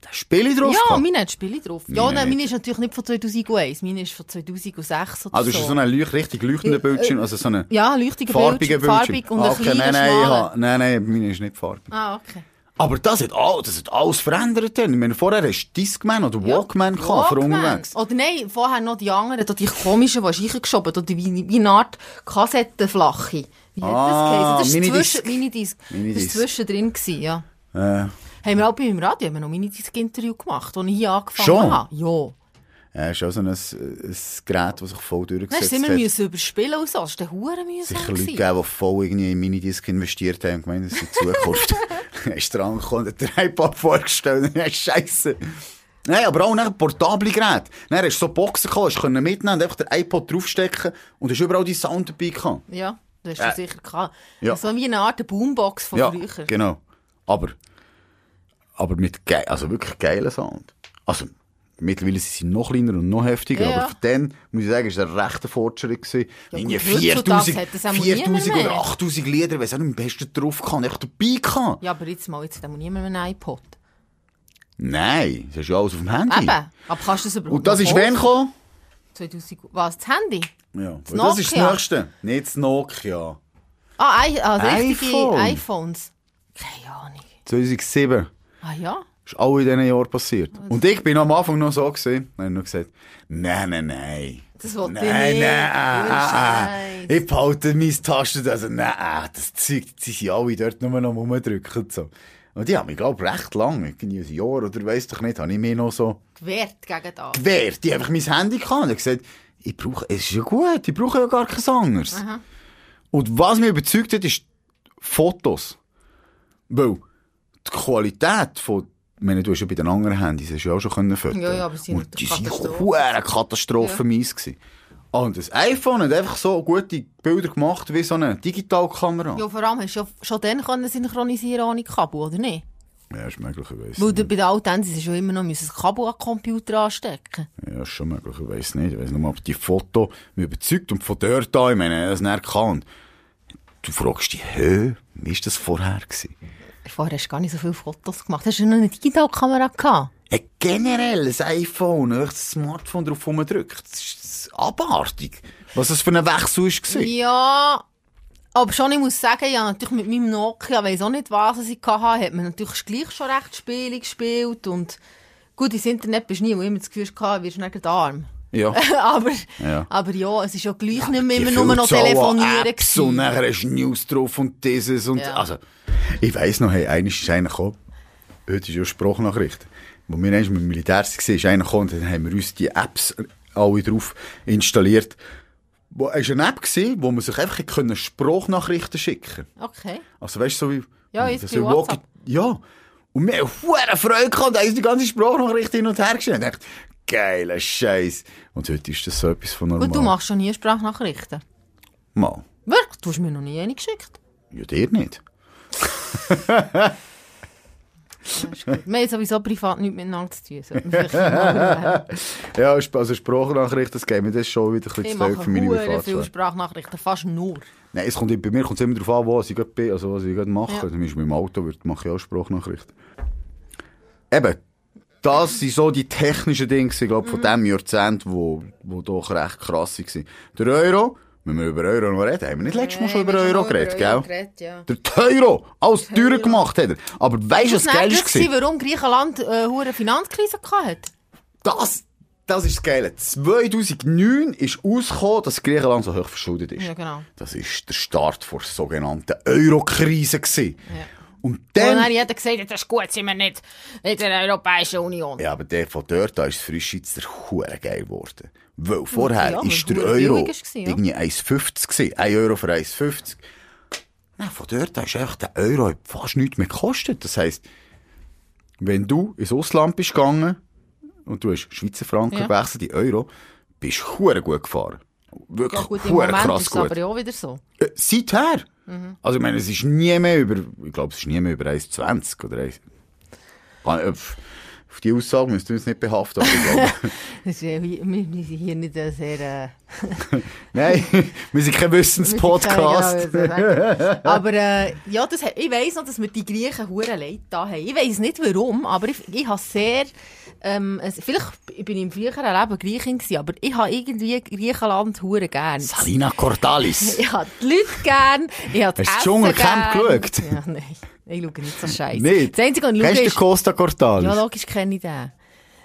Da Spiele drauf Ja, meine hat Spiele drauf. Ja, Meine nein, nicht. meine ist natürlich nicht von 2001, meine ist von 2006 oder Also ist so. das so ein leuch richtig leuchtender Bildschirm, also so ein ja, leuchtiger farbiger Bildschirm, Bildschirm? farbig und Ah, ein okay, kleiner nein, nein, habe- nein, nein, meine ist nicht farbig. Ah, okay. Aber das hat, all, das hat alles verändert. Ich meine, vorher hast du Discman oder Walkman gehabt für Walkman. unterwegs. Oder nein, vorher noch die anderen, da die komischen, die hast du reingeschoben, die, wie, wie eine Art Kassettenflache. Wie hat Ah, das geheißen? Das Minidisc. war zwischen, Minidisc. Das Minidisc. war zwischendrin, gewesen, ja. Äh, Haben wir auch bei meinem Radio haben wir noch Minidisc-Interview gemacht, als ich hier angefangen Schon? habe. Ja. Ja, ist auch so ein, ein Gerät, das sich voll Dann durchgesetzt wir hat. müssen überspielen und so. Das war Huren mühsam. Sicher Leute gegeben, die voll irgendwie in Minidisc investiert haben und gemeint, das ist die Zukunft. (laughs) (laughs) Dann du dran gekommen, der iPod vorgestellt, ja, scheisse. Nein, aber auch ein portable Gerät. Dann hast du so Boxen gehabt, hast mitnehmen und einfach den iPod draufstecken und hast überall die Sound dabei gehabt. Ja, das hast du Äh, sicher gehabt. ja. So wie eine Art Boombox von Ja, früher. genau. Aber, aber mit also wirklich geilen Sound. Also, mittlerweile sind sie noch kleiner und noch heftiger, Ja, aber für den, muss ich sagen, ist der rechte Fortschritt gewesen. Ja, gut, heutzutage 4000, hat das auch niemand 4000 mehr. oder 8000 Lieder, weiss auch nicht, am besten drauf kann, echt dabei kann. Ja, aber jetzt mal, jetzt hat niemand mehr einen iPod. Nein, das ist ja alles auf dem Handy. Eben. Aber kannst du das überhaupt Und das ist wann gekommen? 2000, was, das Handy? Ja, Das das ist das. Nächste. Nicht das Nokia. Ah, I richtige iPhone. iPhones. Keine Ahnung. 2007. Ah ja? Ist auch in diesen Jahren passiert. Und ich bin am Anfang noch so gesehen, habe nur gesagt, nein, nein, nein. Das wollte nein, ich nein, nicht. ah, ah, Scheiß. Ich behalte meine Tasten, also nein, das Zeug, die sind alle dort nur noch rumdrücken und so. Und die haben mich, glaube ich, recht lang, irgendwie ein Jahr oder weiss doch nicht, habe ich mir noch so Gewehrt gegen das. gewehrt. Die haben einfach mein Handy gehabt und gesagt, ich brauche, es ist ja gut, ich brauche ja gar kein anderes. Aha. Und was mich überzeugt hat, ist Fotos. Weil die Qualität von, ich meine, du hast ja bei den anderen Handys hast ja auch schon können. Ja, ja, aber sie sind Und die sind Katastrophe. hure katastrophenmies gewesen. Und das iPhone hat einfach so gute Bilder gemacht wie so eine Digitalkamera. Ja, vor allem hast du ja schon dann können synchronisieren ohne Kabel, oder nicht? Ja, ist möglicherweise. Weil du bei den alten Handys ist ja immer noch das Kabel an den Computer anstecken. Ja, Ja, ist schon möglich, ich weiss nicht. Ich weiss nur, ob die Foto mich überzeugt und von dort an, ich meine, es nicht kann. Du fragst dich, hä, wie war das vorher gewesen? Vorher hast du gar nicht so viele Fotos gemacht. Hast du noch eine Digitalkamera gehabt? Ja, generell, ein iPhone, das Smartphone drauf rumdrückt, das ist abartig. Was das für ein Wechsel war. Ja, aber schon, ich muss sagen, ja, natürlich mit meinem Nokia, weiss auch nicht, was ich hatte, hat man natürlich gleich schon recht Spiele gespielt und gut, ins Internet bist du nie, wo ich immer das Gefühl hatte, wirst du nicht arm. Ja. (laughs) aber, Ja. aber ja, es ist ja gleich nicht mehr immer nur noch telefonieren Apps und nachher hast du News drauf und dieses und, Ja. also, ich weiss noch, hey, eines ist einer gekommen, heute ist ja Sprachnachricht, wo wir einmal mit dem Militär waren, ist einer gekommen und dann haben wir uns die Apps alle drauf installiert. Wo, es war eine App, gewesen, wo man sich einfach können Sprachnachrichten schicken Okay. Also weißt du, so wie... Ja, das bei WhatsApp. Ja. Und wir haben verdammt Freude gehabt und haben uns die ganze Sprachnachricht hin und her geschickt. Und ich geiler Scheiß. Und heute ist das so etwas von normal. Gut, du machst schon nie Sprachnachrichten. Mal. Wirklich? Du hast mir noch nie eine geschickt. Ja, dir nicht. Wir haben sowieso privat nichts miteinander zu tun. Ja, also Sprachnachrichten, das mir das schon wieder ein bisschen Ich zu für meine hure viele Privatsphäre. Sprachnachrichten, fast nur. Nein, es kommt, bei mir kommt es immer darauf an, was ich gerade bin, also was ich gerade mache. Ja. Zum Beispiel mit dem Auto mache ich auch Sprachnachrichten. Eben, das sind so die technischen Dinge, ich glaube, Mhm. von diesem Jahrzehnt, wo, wo doch recht krass waren. Der Euro, wenn wir über Euro noch reden, haben wir nicht letztes Mal schon über Euro geredet, gell? ja. Der Euro, alles teurer gemacht hat er. Aber weißt du, was geil war warum Griechenland äh, hure Finanzkrise hatte. Das, das ist das Geile. 2009 ist ausgekommen, dass Griechenland so hoch verschuldet ist. Ja, genau. Das ist der Start der sogenannten Euro-Krise. Ja. Und Und dann hat dann... jeder gesagt, das ist gut, sind wir nicht in der Europäischen Union. Ja, aber der von dort an ist für uns Schweizer hure geil geworden. Weil vorher Ja, ist der Euro war, ja. irgendwie 1,50 gewesen. 1 Euro für 1,50. Nein, von dort an ist einfach der Euro fast nichts mehr gekostet. Das heisst, wenn du ins Ausland bist gegangen und du hast Schweizer Franken Ja. gewechselt in Euro, bist du gut gefahren. Wirklich Ja, gut, krass ist es gut. aber ja auch wieder so. Äh, seither. Mhm. Also, ich meine, es ist nie mehr über, ich glaube, es ist nie mehr über 1,20 oder 1. Auf die Aussage müsst ihr uns nicht behaften, aber. (laughs) Das ist, wir, wir sind hier nicht sehr... Äh, (laughs) Nein, wir sind kein Wissenspodcast. Genau, (laughs) aber äh, ja, das, ich weiss noch, dass wir die Griechen hure leid da haben. Ich weiss nicht warum, aber ich, ich habe sehr... Ähm, es- vielleicht bin ich im früheren Leben Griechin gewesen, aber ich habe irgendwie Griechenland hure gern. Salina Cordalis. Ich habe die Leute gern, ich habe das Hast du Dschungelcamp geschaut? Ja, nein. Ich schaue nicht so scheiße. Nicht? Das Einzige, was ich Kennst du schaue, ist... Costa Cordalis? Ja, logisch kenne ich den.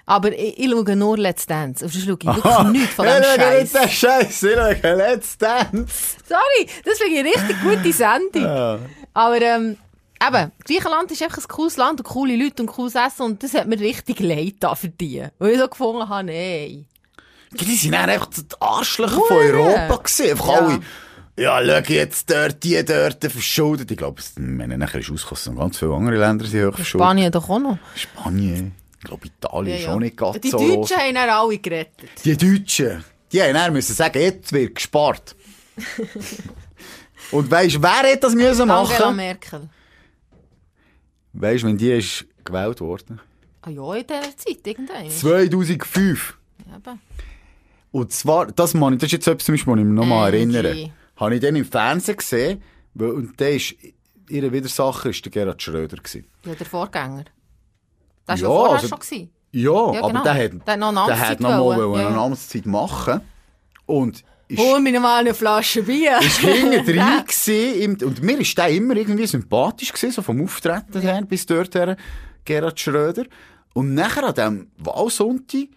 Aber ich, ich schaue nur Let's Dance. Und sonst schaue ich wirklich nichts von dem Ich schaue Scheiß. Scheiß, ich schaue Let's Dance. Sorry, das finde ich eine richtig gute Sendung. Aber ähm, eben, Griechenland ist einfach ein cooles Land und coole Leute und cooles Essen und das hat mir richtig leid da für die. Weil ich so gefunden habe, nein. Die sind einfach die Arschlöcher von. Europa gewesen. Einfach Ja. alle, ja, schau jetzt dort, die dort verschuldet. Ich glaube, es- ich meine, nachher ist noch ganz viele andere Länder sind hoch verschuldet. Spanien doch auch noch. Spanien. Ich glaube, Italien ist auch nicht ganz Die so Deutschen los. haben dann alle gerettet. Die Deutschen, die haben dann müssen sagen, jetzt wird gespart. (laughs) Und weisst du, wer hat das müssen Angela machen? Merkel. Weisst du, wenn die ist gewählt worden? Ah ja, in dieser Zeit, irgendwann. 2005. Eben. Und zwar, das, man, das ist jetzt etwas, was ich mich noch mal Angie. erinnere. Habe ich dann im Fernsehen gesehen, und der ist, ihre Widersacher ist der Gerhard Schröder gewesen. Ja, der Vorgänger. Das war Ja, ja vorher also- schon. Gewesen. Ja, Ja, aber genau. der hat, Der hat noch der hat noch mal wollen. Ja, eine ja. Amtszeit machen. Und ist, Hol mir noch mal eine Flasche Bier. ist hinten (laughs) drin gewesen, und mir ist der immer irgendwie sympathisch gewesen, so vom Auftreten her, bis dort her, Gerhard Schröder. Und nachher an diesem Wahlsonntag,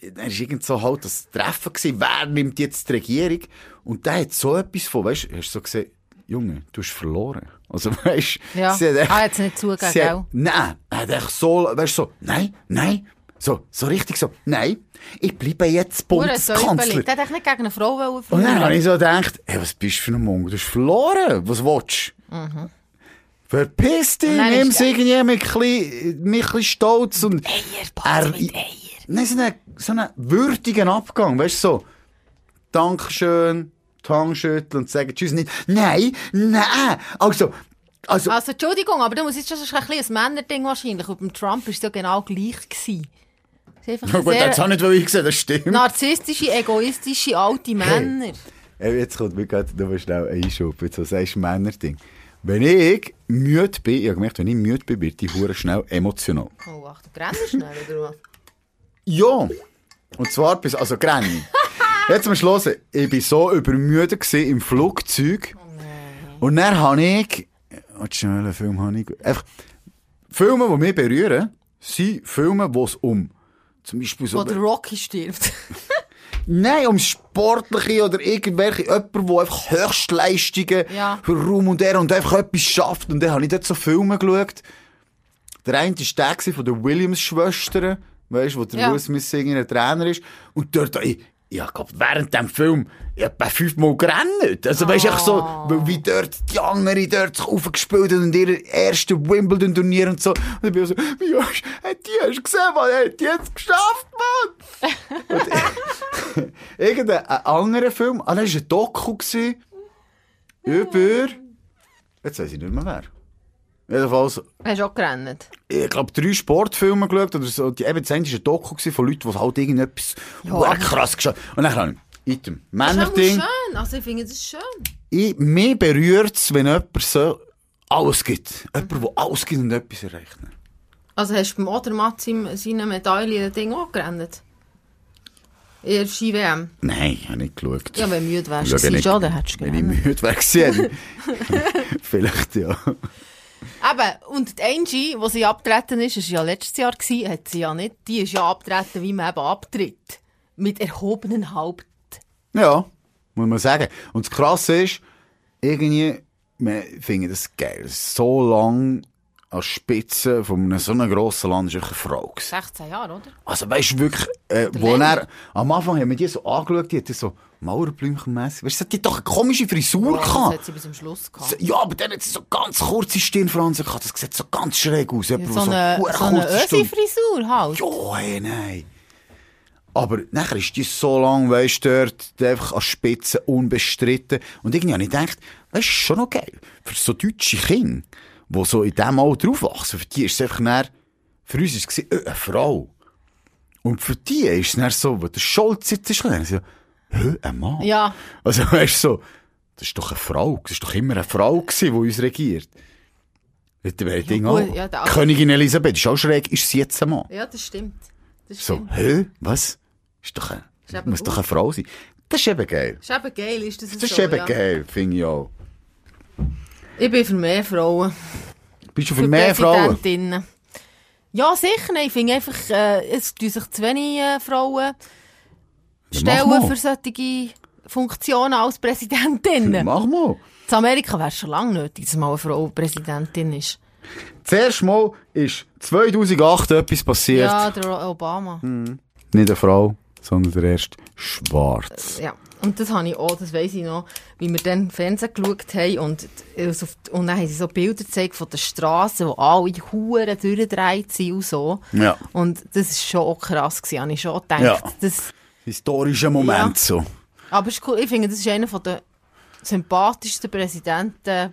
dann war irgend so halt das Treffen gewesen, wer nimmt jetzt die Regierung? Und der hat so etwas von, weißt du, hast du so gesehen, Junge, du hast verloren. Also, (laughs) weißt du, Ja. sie hat echt- Ah, hat's nicht zugegeben, gell? Nein, er hat echt so, weißt du, so, nein, nein, so, so richtig so, nein, ich bleibe jetzt Bundeskanzler. Der hat nicht gegen eine Frau wollen Und dann habe ich so gedacht, hey, was bist du für ein Mongo? Du hast verloren. Was willst du? Verpiss dich, Mhm. Und dann nimm ist- es irgendwie mit ein bisschen, mit ein bisschen Stolz und... Eier, mit Eier. Nein, so einen, so einen würdigen Abgang, weißt du, so, Dankeschön, die Hand schütteln und sagen Tschüss nicht. Nein, nein, also, also, Also, Entschuldigung, aber du musst jetzt schon so ein bisschen ein Männerding wahrscheinlich. Und beim Trump war es ja genau gleich. Gewesen. Ja, gut, das habe ich nicht gesehen, das stimmt. narzisstische, egoistische alte Männer. Ey, Jetzt kommt mir gerade noch schnell ein Einschub, jetzt sagst du Männerding. Wenn ich müde bin, ich habe gemerkt, wenn ich müde bin, wird ich hure schnell emotional. Oh, ach, du grennst schnell, oder was? Ja. Und zwar bis, also Granny. (laughs) Jetzt am Schluss, ich war so übermüdet im Flugzeug. Und dann habe ich, schnell, Film habe ich, einfach, Filme, die mich berühren, sind Filme, wo es um, zum Beispiel so, Wo der Rocky stirbt. (laughs) nein, um Sportliche oder irgendwelche, jemand, der einfach Höchstleistungen Ja. für Ruhm und Ehre und einfach etwas schafft. Und dann habe ich dort so Filme geschaut. Der eine war der von den Williams-Schwestern, weißt du, wo der Ja. Will Smith singen Trainer ist. Und dort, ich, ja, glaub, während dem Film, ich hab etwa fünfmal gerannt. Also, weißt du, so, wie dort die andere dort sich aufgespielt hat und ihre erste Wimbledon-Turnier und so. Und ich bin so, wie hast, hat die hast gesehen, man, hat die jetzt geschafft, Mann? (laughs) (laughs) irgendein ein anderer Film, ah, das war ein Doku gewesen, über, jetzt weiss ich nicht mehr wer. Jedenfalls, Hast du auch gerannt? ich glaube, drei Sportfilme geschaut oder so. Die, eben, das eine war ein Doku von Leuten, die halt irgendetwas Ja, krass geschafft Und dann habe ich, Item, Das ist Männerding. schön. Also, ich finde, das ist schön. Ich, mich berührt es, wenn jemand so alles gibt. Jemand, der alles gibt und etwas erreicht. Also, hast du beim Odermatt seine Medaille Ding auch gerannt? In der Ski-WM? Nein, ich habe nicht geschaut. Ja, wenn du müde wärst, schon, dann hättest du Wenn ich müde wäre (laughs) (laughs) Vielleicht, ja. Eben, und die Angie, die sie abgetreten ist, ist ja letztes Jahr gewesen, hat sie ja nicht, die ist ja abgetreten, wie man eben abtritt. Mit erhobenen Haupt. Ja, muss man sagen. Und das Krasse ist, irgendwie, wir finden das geil. So lang als Spitze von einem so einem grossen Land wirklich eine Frau gewesen. 16 Jahre, oder? Also weißt du wirklich, äh, wo er, am Anfang haben wir die so angeschaut, die hatte so Mauerblümchenmässig. Weißt du, die hat doch eine komische Frisur das gehabt. hat sie bis zum Schluss gehabt. Ja, aber dann hat sie so ganz kurze Stirnfransen gehabt. Das sieht so ganz schräg aus. Jemand, so der eine, so eine Ösi-Frisur halt. Ja, hey, nein. Aber nachher ist die so lang, weißt du, dort einfach an Spitze unbestritten. Und irgendwie habe ich gedacht, das ist schon noch geil. Für so deutsche Kinder, die so in diesem Alter aufwachsen, für die ist es einfach näher, für uns war es äh, eine Frau. Und für die ist es dann so, wo der Scholz jetzt ist, dann so, hä, ein Mann? Ja. Also, (laughs) weißt du, so, das ist doch eine Frau. Das ist doch immer eine Frau gewesen, die uns regiert. Das wäre Ding auch. gut, ja, Königin Elisabeth ist auch schräg, ist sie jetzt ein Mann? Ja, das stimmt. Das So, stimmt. hä? Was? Ist doch ein, Ist muss doch eine Frau sein. Das ist eben geil. Das ist eben geil, ist das, Das ist so, eben ja. geil, finde ich auch. Ich bin für mehr Frauen. Bist du für mehr Frauen? Präsidentinnen. Ja, sicher. Ich finde einfach, äh, es tun sich zu wenig äh, Frauen Ja, stellen für solche Funktionen als Präsidentin. (laughs) Mach mal. In Amerika wäre es schon lange nötig, dass mal eine Frau Präsidentin ist. Zuerst mal ist 2008 etwas passiert. Ja, der Obama. Hm. Nicht eine Frau, sondern der erste Schwarz. Ja. Und das habe ich auch, das weiss ich noch, wie wir dann Fernsehen geschaut haben und, und dann haben sie so Bilder gezeigt von der Straße, wo alle Huren durchgedreht sind und so. Ja. Und das ist schon auch krass gewesen, habe ich schon gedacht. Ja. Das, Historischer Moment Ja. so. aber cool, ich finde, das ist einer der sympathischsten Präsidenten.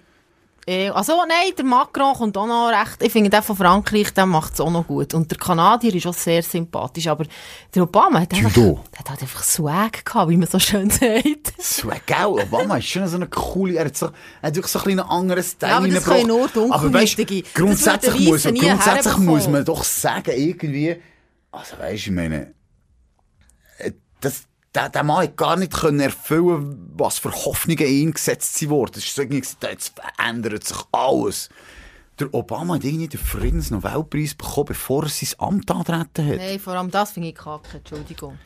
Eh, Also, nein, der Macron kommt auch noch recht. Ich finde, der von Frankreich, der macht es auch noch gut. Und der Kanadier ist auch sehr sympathisch. Aber der Obama hat einfach, der hat einfach Swag gehabt, wie man so schön sagt. So geil. Obama ist schon so eine coole, er hat, so, er hat wirklich so ein bisschen einen anderen Style Ja, aber das können nur Dunkelhäutige. Grundsätzlich, muss, grundsätzlich muss man doch sagen, irgendwie, also weißt du, ich meine, äh, das, der, der Mann hat gar nicht können erfüllen, was für Hoffnungen in ihn gesetzt sind worden. Es ist irgendwie, gesagt, jetzt verändert sich alles. Der Obama hat irgendwie den Friedensnobelpreis bekommen, bevor er sein Amt antreten hat. Nein, vor allem das finde ich kacke, Entschuldigung.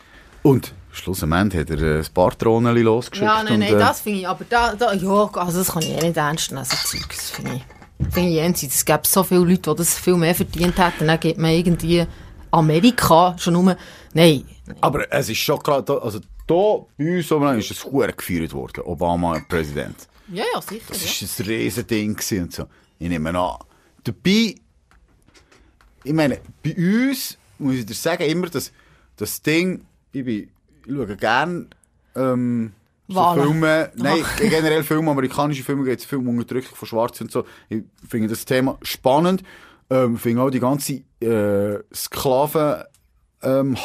Und schlussendlich hat er äh, ein paar Drohnen losgeschickt. Ja, nein, und, nein, äh, das finde ich, aber da, da, ja, also das kann ich eh nicht ernst nehmen, so Zeugs, finde ich. Finde ich jenseits. Es gäbe so viele Leute, die das viel mehr verdient hätten, dann gibt man irgendwie Amerika schon nur, nein, Aber es ist schon gerade, also hier bei uns oben ist es hure gefeiert worden, Obama Präsident. ja, ja, sicher, Das ja. war ein riesen Ding gewesen und so. Ich nehme an. Dabei, ich meine, bei uns muss ich dir sagen, immer das, das Ding, ich, bin, ich schaue gerne ähm, so. Filme, nein, generell Filme, amerikanische Filme, geht es viel um Unterdrückung von Schwarzen und so. Ich finde das Thema spannend. Ähm, finde auch die ganze äh, Sklaven ähm,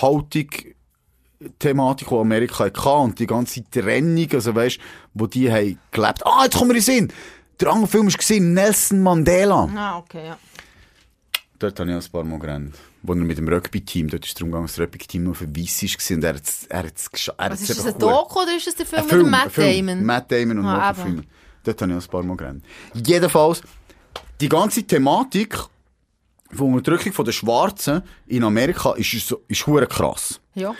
Thematik, die Amerika hatte und die ganze Trennung, also weißt, wo die haben gelebt. Ah, jetzt kommen wir in den Sinn. Der andere Film war gesehen, Nelson Mandela. Ah, okay, ja. Dort habe ich ein paar Mal gerannt. Wo er mit dem Rugby-Team, dort ist es darum gegangen, dass das Rugby-Team nur für Weiss war und er hat es, er hat es geschafft. Was ist das, ein Doku oder ist das der Film mit dem Matt Damon? Matt Damon und Ah. Freeman. Dort habe ich ein paar Mal gerannt. Jedenfalls, die ganze Thematik von Unterdrückung der Schwarzen in Amerika ist, ist hure krass. Ja.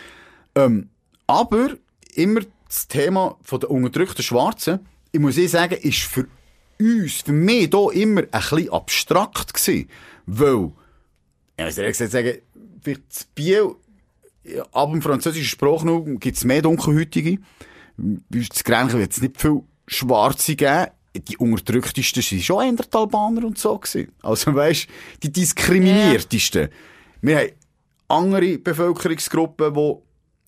Ähm, aber immer das Thema von der unterdrückten Schwarzen, ich muss eh sagen, ist für uns, für mich hier immer ein bisschen abstrakt gewesen. Weil, ja, ich ehrlich gesagt sagen, vielleicht in Biel, ab dem französischen Sprachraum gibt es mehr Dunkelhäutige. Bei uns Grenchen wird es nicht viel Schwarze geben. Die unterdrücktesten sind schon eher die Albaner und so gewesen. Also weisst, die diskriminiertesten. Wir haben andere Bevölkerungsgruppen, die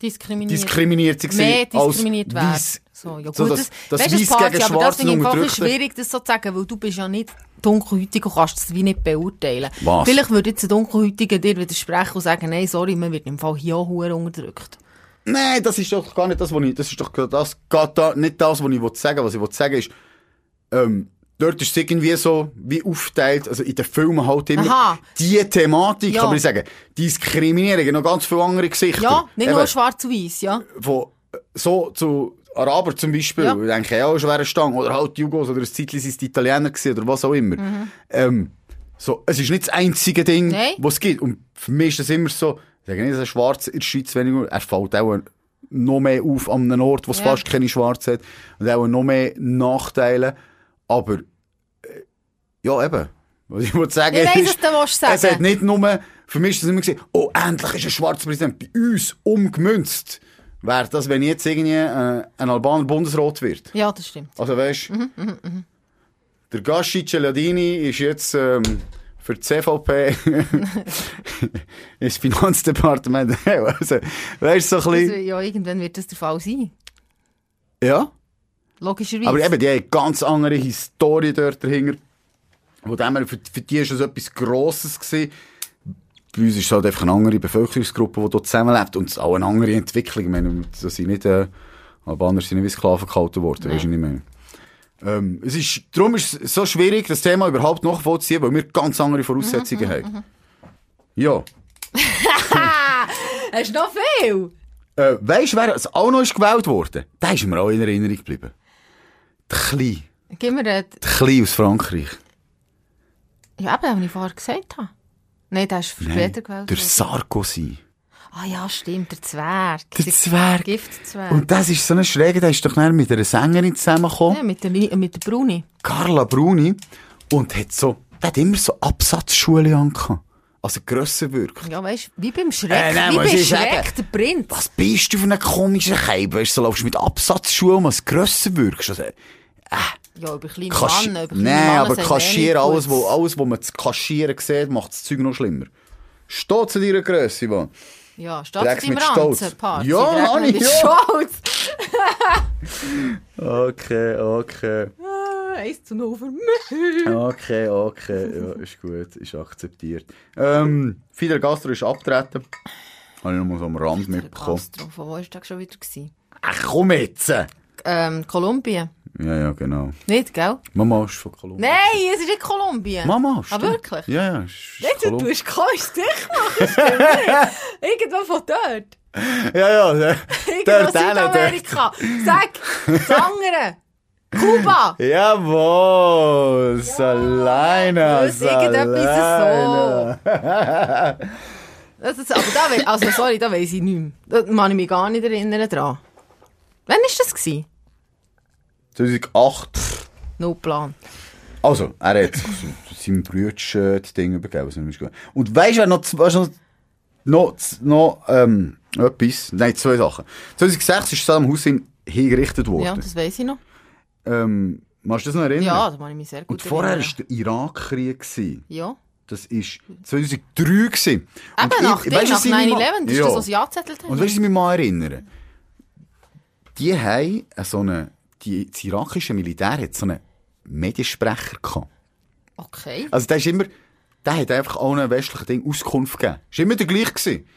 Diskriminiert. diskriminiert waren. Mehr als diskriminiert werden. weiss. So, ja, So, gut, das- das, das weißt, Weiss gegen ja, aber das Schwarz ich einfach schwierig, das so zu sagen, weil du bist ja nicht dunkelhäutig und kannst das wie nicht beurteilen. Was? Vielleicht würde jetzt ein Dunkelhäutiger dir widersprechen und sagen, nein, sorry, man wird im Fall hier auch unterdrückt. Nein, das ist doch gar nicht das, was ich, das ist doch das, da, nicht das, was ich will sagen Was ich will sagen ist, ähm, dort ist es irgendwie so, wie aufteilt, also in den Filmen halt immer, Aha. die Thematik, Ja. aber ich sagen, Diskriminierung, noch ganz viele andere Gesichter. Ja, nicht Eben, nur schwarz und weiß, ja. Von, äh, so zu Araber zum Beispiel, Ja. ich denke, ja, schwere Stange, oder halt Jugos, oder ein Zeitchen sind es die Italiener gewesen, oder was auch immer. Ähm, so, es ist nicht das einzige Ding, Mhm. Nein. was es gibt. Und für mich ist das immer so, ich sage nicht, dass ein Schwarzer in der Schweiz weniger, er fällt auch noch mehr auf an einem Ort, wo es Ja. fast keine Schwarze hat, und auch noch mehr Nachteile. Aber, äh, ja, eben. Was ich wollte sagen Ich weiss, ist, was du willst sagen. es hat nicht nur, für mich ist das immer gesehen, oh, endlich ist ein schwarzer Präsident bei uns umgemünzt. Wäre das, wenn jetzt irgendwie äh, ein Albaner Bundesrat wird. Ja, das stimmt. Also weißt Mhm, der Gasci Celadini ist jetzt ähm, für die CVP (laughs) ins Finanzdepartement. (laughs) also, weißt du, so ein bisschen. ja, irgendwann wird das der Fall sein. Ja. Logischerweise. Aber eben, die haben ganz andere Historie dort dahinter. Wo dem, für, für die ist das etwas Grosses gewesen. Bei uns ist es halt einfach eine andere Bevölkerungsgruppe, die dort zusammenlebt. Und es ist auch eine andere Entwicklung. Ich meine, das sind nicht, äh, Albaner sind nicht wie Sklaven gehalten worden. Weisst du, was ich meine? Ähm, es ist, darum ist es so schwierig, das Thema überhaupt nachvollziehen, weil wir ganz andere Voraussetzungen haben. Ja. (laughs) Hast du noch viel? Äh, weisst du, wer es auch noch ist gewählt worden? Der ist mir auch in Erinnerung geblieben. Der Klein. Gib mir den. Der Klein aus Frankreich. Ja, eben, was ich vorher gesagt habe. Nein, der ist später gewählt. Der. Sarkozy. Ah ja, stimmt, der Zwerg. Der Zwerg. Giftzwerg. Und das ist so eine Schräge, der ist doch mit einer Sängerin zusammengekommen, Ja, mit der, mit der Bruni. Carla Bruni, und hat so, der hat immer so Absatzschuhe angehabt. Also grössenwirkend. Ja, weißt du, wie beim Schreck. Äh, nein, wie beim. Schreck, der Prinz. Was bist du für ein komischer Keib? Weißt du, so laufst du mit Absatzschuhen, was grösser wirkst. Also, Ja, über kleine Kaschi Männer, über kleine Nein, aber kaschieren, alles, wo, alles, wo man zu kaschieren sieht, macht das Zeug noch schlimmer. Steht zu deiner Grösse, Mann. Ja, Träg's zu deinem Stolz. Ranzenparty. Ja, Mann, mit ja. Stolz. (laughs) Okay, okay. Ah, Eins zu null für mich. Okay, okay, ja, ist gut, ist akzeptiert. Ähm, Fidel Castro ist abgetreten. Habe ich noch mal so am Rand mitbekommen. Castro, von wo war der schon wieder? Gewesen? Ach, komm jetzt! Ähm, Kolumbien. Ja, genau. Nicht, gell? Mama ist von Kolumbien. Nein, es ist nicht Kolumbien. Mama, Ah, stimmt. wirklich? Ja, ja, ist, ist Nicht, du tust komisch dich machen. (laughs) Irgendwo von dort. Ja, ja, Irgendwo. Südamerika. Sag, das andere. Kuba. Jawohl, Salina, ist irgendetwas. Das ist, aber da, also sorry, da weiss ich nicht mehr. Da kann ich mich gar nicht erinnern dran. Wann war das? Gewesen? 2008. No Plan. Also, er hat seinem äh, das Ding übergeben. was nicht. Und weißt du, noch, weißt du, noch, noch, ähm, etwas? Nein, zwei Sachen. 2006 ist Saddam Hussein hingerichtet worden. Ja, das weiss ich noch. ähm, Machst du das noch erinnern? Ja, da kann ich mich sehr gut Und vorher erinnern. war der Irakkrieg. Ja. Das war 2003. gewesen. Und Eben, nach, ich- nach ich mich 9-11, mal- das ist Ja. das, was sie angezettelt haben. Und weißt du, was ich mich mal erinnere? Die haben so eine, die, das irakische Militär hat so einen Mediensprecher gehabt. Okay. Also der ist immer, der hat einfach allen westlichen Dingen Auskunft gegeben. Ist immer der gleiche gewesen.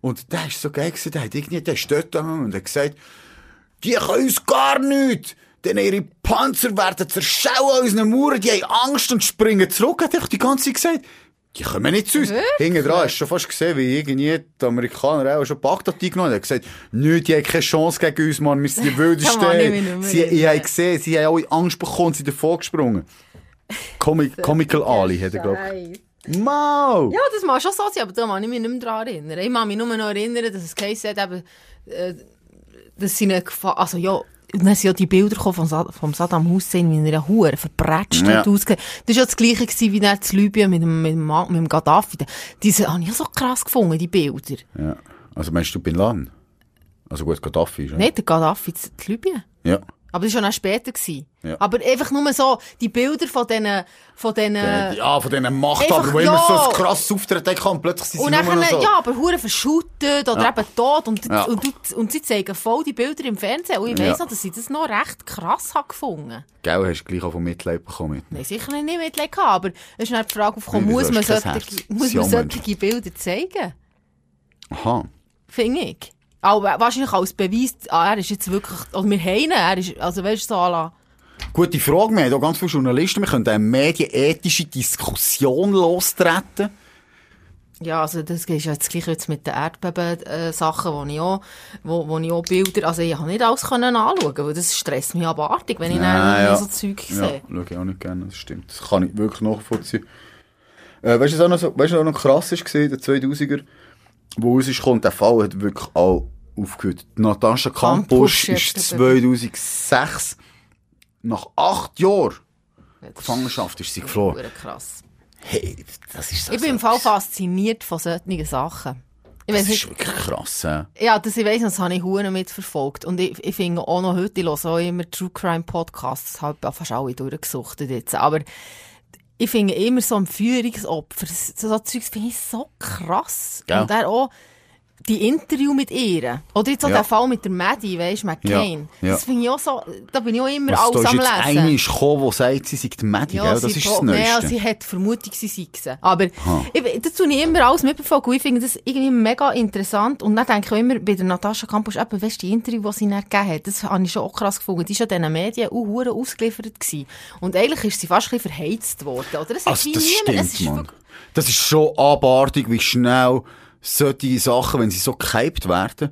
Und der ist so geil gewesen, der hat irgendwie, der ist dort und hat gesagt, die können uns gar nichts. Denn ihre Panzer werden zerschauen an unseren Mauern, die haben Angst und springen zurück, hat er die ganze Zeit gesagt. Die kommen nicht zu uns. Hinten dran hast du schon fast gesehen, wie irgendwie die Amerikaner auch schon Bagdad eingenommen haben. Er hat gesagt, nö, die haben keine Chance gegen uns, Mann, wir sind die (laughs) wildesten. Ich nicht sie, ich habe gesehen, sie haben alle Angst bekommen und sind davor gesprungen. Comic, (laughs) Comical Ali, hat er gesagt. Mau! Ja, das mag schon so sein, aber da kann ich mich nicht mehr daran erinnern. Ich kann mich nur noch erinnern, dass es geheißen hat, eben, äh, dass sie eine Gefahr, also ja, dann sind ja die Bilder von, vom Saddam Hussein, wie er eine Hure verbretscht Ja. hat. Das war ja das Gleiche gewesen, wie dann in Libyen mit dem, mit dem, mit dem Gaddafi. Diese habe ich ja so krass gefunden, die Bilder. Ja. Also meinst du Bin Laden? Also gut, Gaddafi ist ja. Nicht der Gaddafi in Libyen. Ja. Aber das war schon auch später. Gewesen. Ja. Aber einfach nur so, die Bilder von diesen, von diesen, Äh, ja, von diesen Machthabern, die immer ja. so ein krasses Auftreten haben, plötzlich sind sie Und dann, so. ja, aber hure verschüttet oder Ja. eben tot. Und, Ja. und, du- und sie zeigen voll die Bilder im Fernsehen. Und ich weiss noch, dass ich das noch recht krass habe gefunden. Gell, hast du gleich auch von Mitleid bekommen. mit. Nein, sicher nicht Mitleid gehabt, aber es ist dann die Frage aufgekommen, muss man, solche, muss man solche Bilder zeigen? Aha. Finde ich. Aber wahrscheinlich als Beweis, ah, er ist jetzt wirklich, oder wir haben ihn, er ist, also weißt du, so à la, Gute Frage. Wir haben hier ganz viele Journalisten. Wir können eine medienethische Diskussion lostreten. Ja, also das ist ja das Gleiche jetzt mit den Erdbeben-Sachen, wo ich auch, wo, wo ich auch Bilder, also ich habe nicht alles können anschauen, weil das stresst mich abartig, wenn ich dann ja. so Zeug Ja, sehe. schaue ich auch nicht gerne, das stimmt. Das kann ich wirklich nachvollziehen. Äh, weißt du, was auch noch, so, weißt, was auch noch krass gewesen, der 2000er, wo raus ist, kommt, der Fall hat wirklich auch aufgehört. Natascha Campus ist eben. 2006, nach acht Jahren Gefangenschaft, ist sie geflohen. Krass. Hey, das ist so Ich bin im Fall fasziniert von solchen Sachen. Ich Das ist wirklich krass, ja. ja, das, ich weiss, das habe ich Huren mitverfolgt. Und ich, ich finde auch noch heute, ich höre auch immer True Crime Podcasts, das habe ich fast alle durchgesuchtet jetzt. Aber ich finde immer so ein Führungsopfer, so, so Zeugs finde ich so krass. Gell? Und dann auch die Interview mit ihr. Oder jetzt auch Ja. der Fall mit der Maddie, weisst du, McCain. Ja, ja. Das finde ich auch so, da bin ich auch immer Was, alles am jetzt Lesen. eine ist gekommen, die sagt, sie sei die Maddie, gell? Das ist das Neueste. Ja, sie hat Vermutung, sie sei sie. Aber ich, das tue ich immer alles mitverfolgen. und Ich finde das irgendwie mega interessant. Und dann denke ich auch immer bei der Natascha Campus, eben, weißt du, die Interview, die sie dann gegeben hat, das habe ich schon auch krass gefunden. Die war ja diesen Medien auch ausgeliefert. Gewesen. Und eigentlich ist sie fast ein bisschen verheizt worden. Oder? Das, hat Also wie das niemand- es stimmt, Das ist schon abartig, wie schnell solche Sachen, wenn sie so gehypt werden,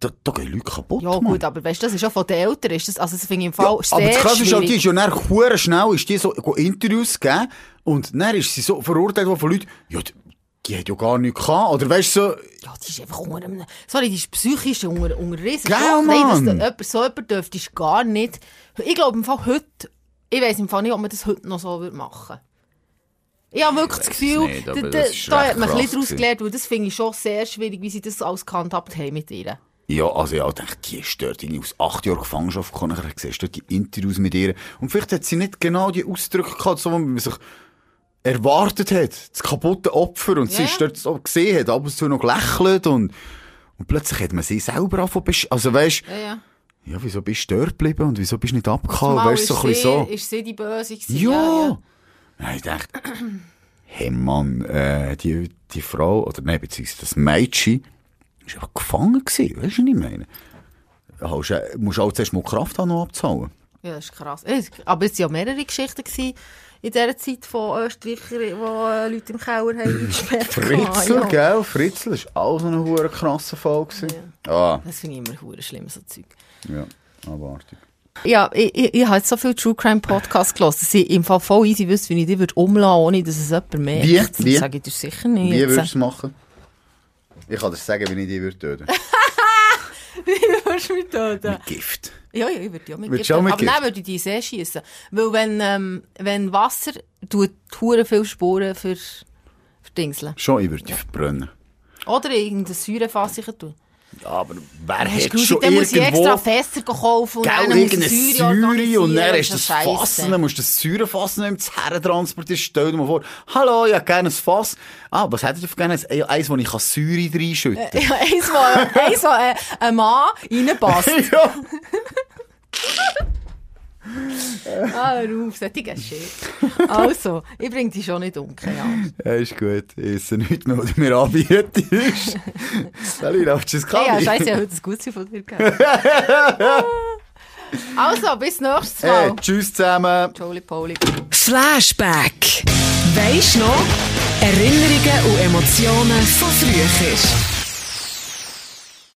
da, da gehen Leute kaputt, Ja, gut, aber weißt du, das ist auch von den Eltern. Ist das, also, das finde ich im Fall Ja, sehr aber das Krasse ist halt, die ist ja dann schnell, ist die so Interviews gegeben, und dann ist sie so verurteilt worden von Leuten, ja, die, hat ja gar nichts gehabt, oder weißt du, so, Ja, die ist einfach unter einem, sorry, die ist psychisch unter, unter riesen Gell. Nein, dass da jemand, so jemand dürfte ist gar nicht. Ich glaube im Fall heute, ich weiss im Fall nicht, ob man das heute noch so würde machen ich habe wirklich das Gefühl, nicht, da, da, hat man ein bisschen daraus gelernt, weil das finde ich schon sehr schwierig, wie sie das alles gehandhabt haben mit ihr. ja, also ich dachte, die ist dort irgendwie aus acht Jahren Gefangenschaft gekommen, siehst du dort die Interviews mit ihr, und vielleicht hat sie nicht genau die Ausdrücke gehabt, so, wie man sich erwartet hat, das kaputte Opfer, und sie Ja. ist dort so gesehen, hat ab und zu noch gelächelt, und, und plötzlich hat man sie selber angefangen, also weisst, Ja, ja. ja, wieso bist du dort geblieben, und wieso bist du nicht abgehauen, Mal weisst, so ein bisschen sie, so. ist sie die Böse gewesen? Ja! ja. Ja, ich dachte, (clears throat) hey Mann, äh, die, die Frau, oder nein, beziehungsweise das Mädchen, ist einfach gefangen gewesen, weißt du, was ich meine? Du äh, musst auch zuerst mal Kraft haben, noch abzahlen. Ja, das ist krass. Aber es waren ja mehrere Geschichten gewesen in dieser Zeit von Österreichern, die äh, Leute im Keller haben (laughs) eingesperrt Fritzl, ja. gell? Fritzl, war auch so ein hoher krasser Fall gewesen. Ah, Das finde ich immer hure schlimm, so Zeug. ja, abartig. Ja, ich, ich, ich habe jetzt so viele True Crime Podcasts gelesen, dass ich im Fall voll easy wüsste, wie ich die würde umlassen, ohne dass es jemand merkt. Wie? Das Wie? sage ich dir sicher nicht. Wie würdest du es machen? Ich kann dir sagen, wie ich dich würde töten. (laughs) Wie würdest du mich töten? Mit Gift. Ja, ja, ich würde ja mit Gift Aber Gift? dann würde ich die See schiessen. Weil wenn, ähm, wenn Wasser tut hure viele Spuren für, für Dingseln. Schon, ich würde dich verbrennen. Oder irgendein Säurefass tun. Aber wer Hast hat schon dann muss ich extra irgendwo... Fässer kaufen und Gell, dann muss Säure und dann ist so das Scheisse. Fass, dann musst du das Säurefass noch im Herren transportieren. Stell dir mal vor, hallo, ich hätte gerne ein Fass. Ah, was hättet ihr für gerne? Ein- Eins, wo ich Säure reinschütten kann. Ja, eins, wo, eins, wo äh, ein Mann (laughs) reinpasst. ja. (laughs) Ah, hör auf, solche Shit. Also, ich bringe dich schon nicht um, keine Angst. Ja, ist gut. Ich esse nichts mehr, was du mir anbietest. Salina, das Hey, ja, Kaffee? scheiße, ich habe heute ein Gutes von dir. (laughs) Also, bis nächstes Mal. Hey, tschüss zusammen. Jolie Poli. Flashback. Weisst noch? Erinnerungen und Emotionen von früher.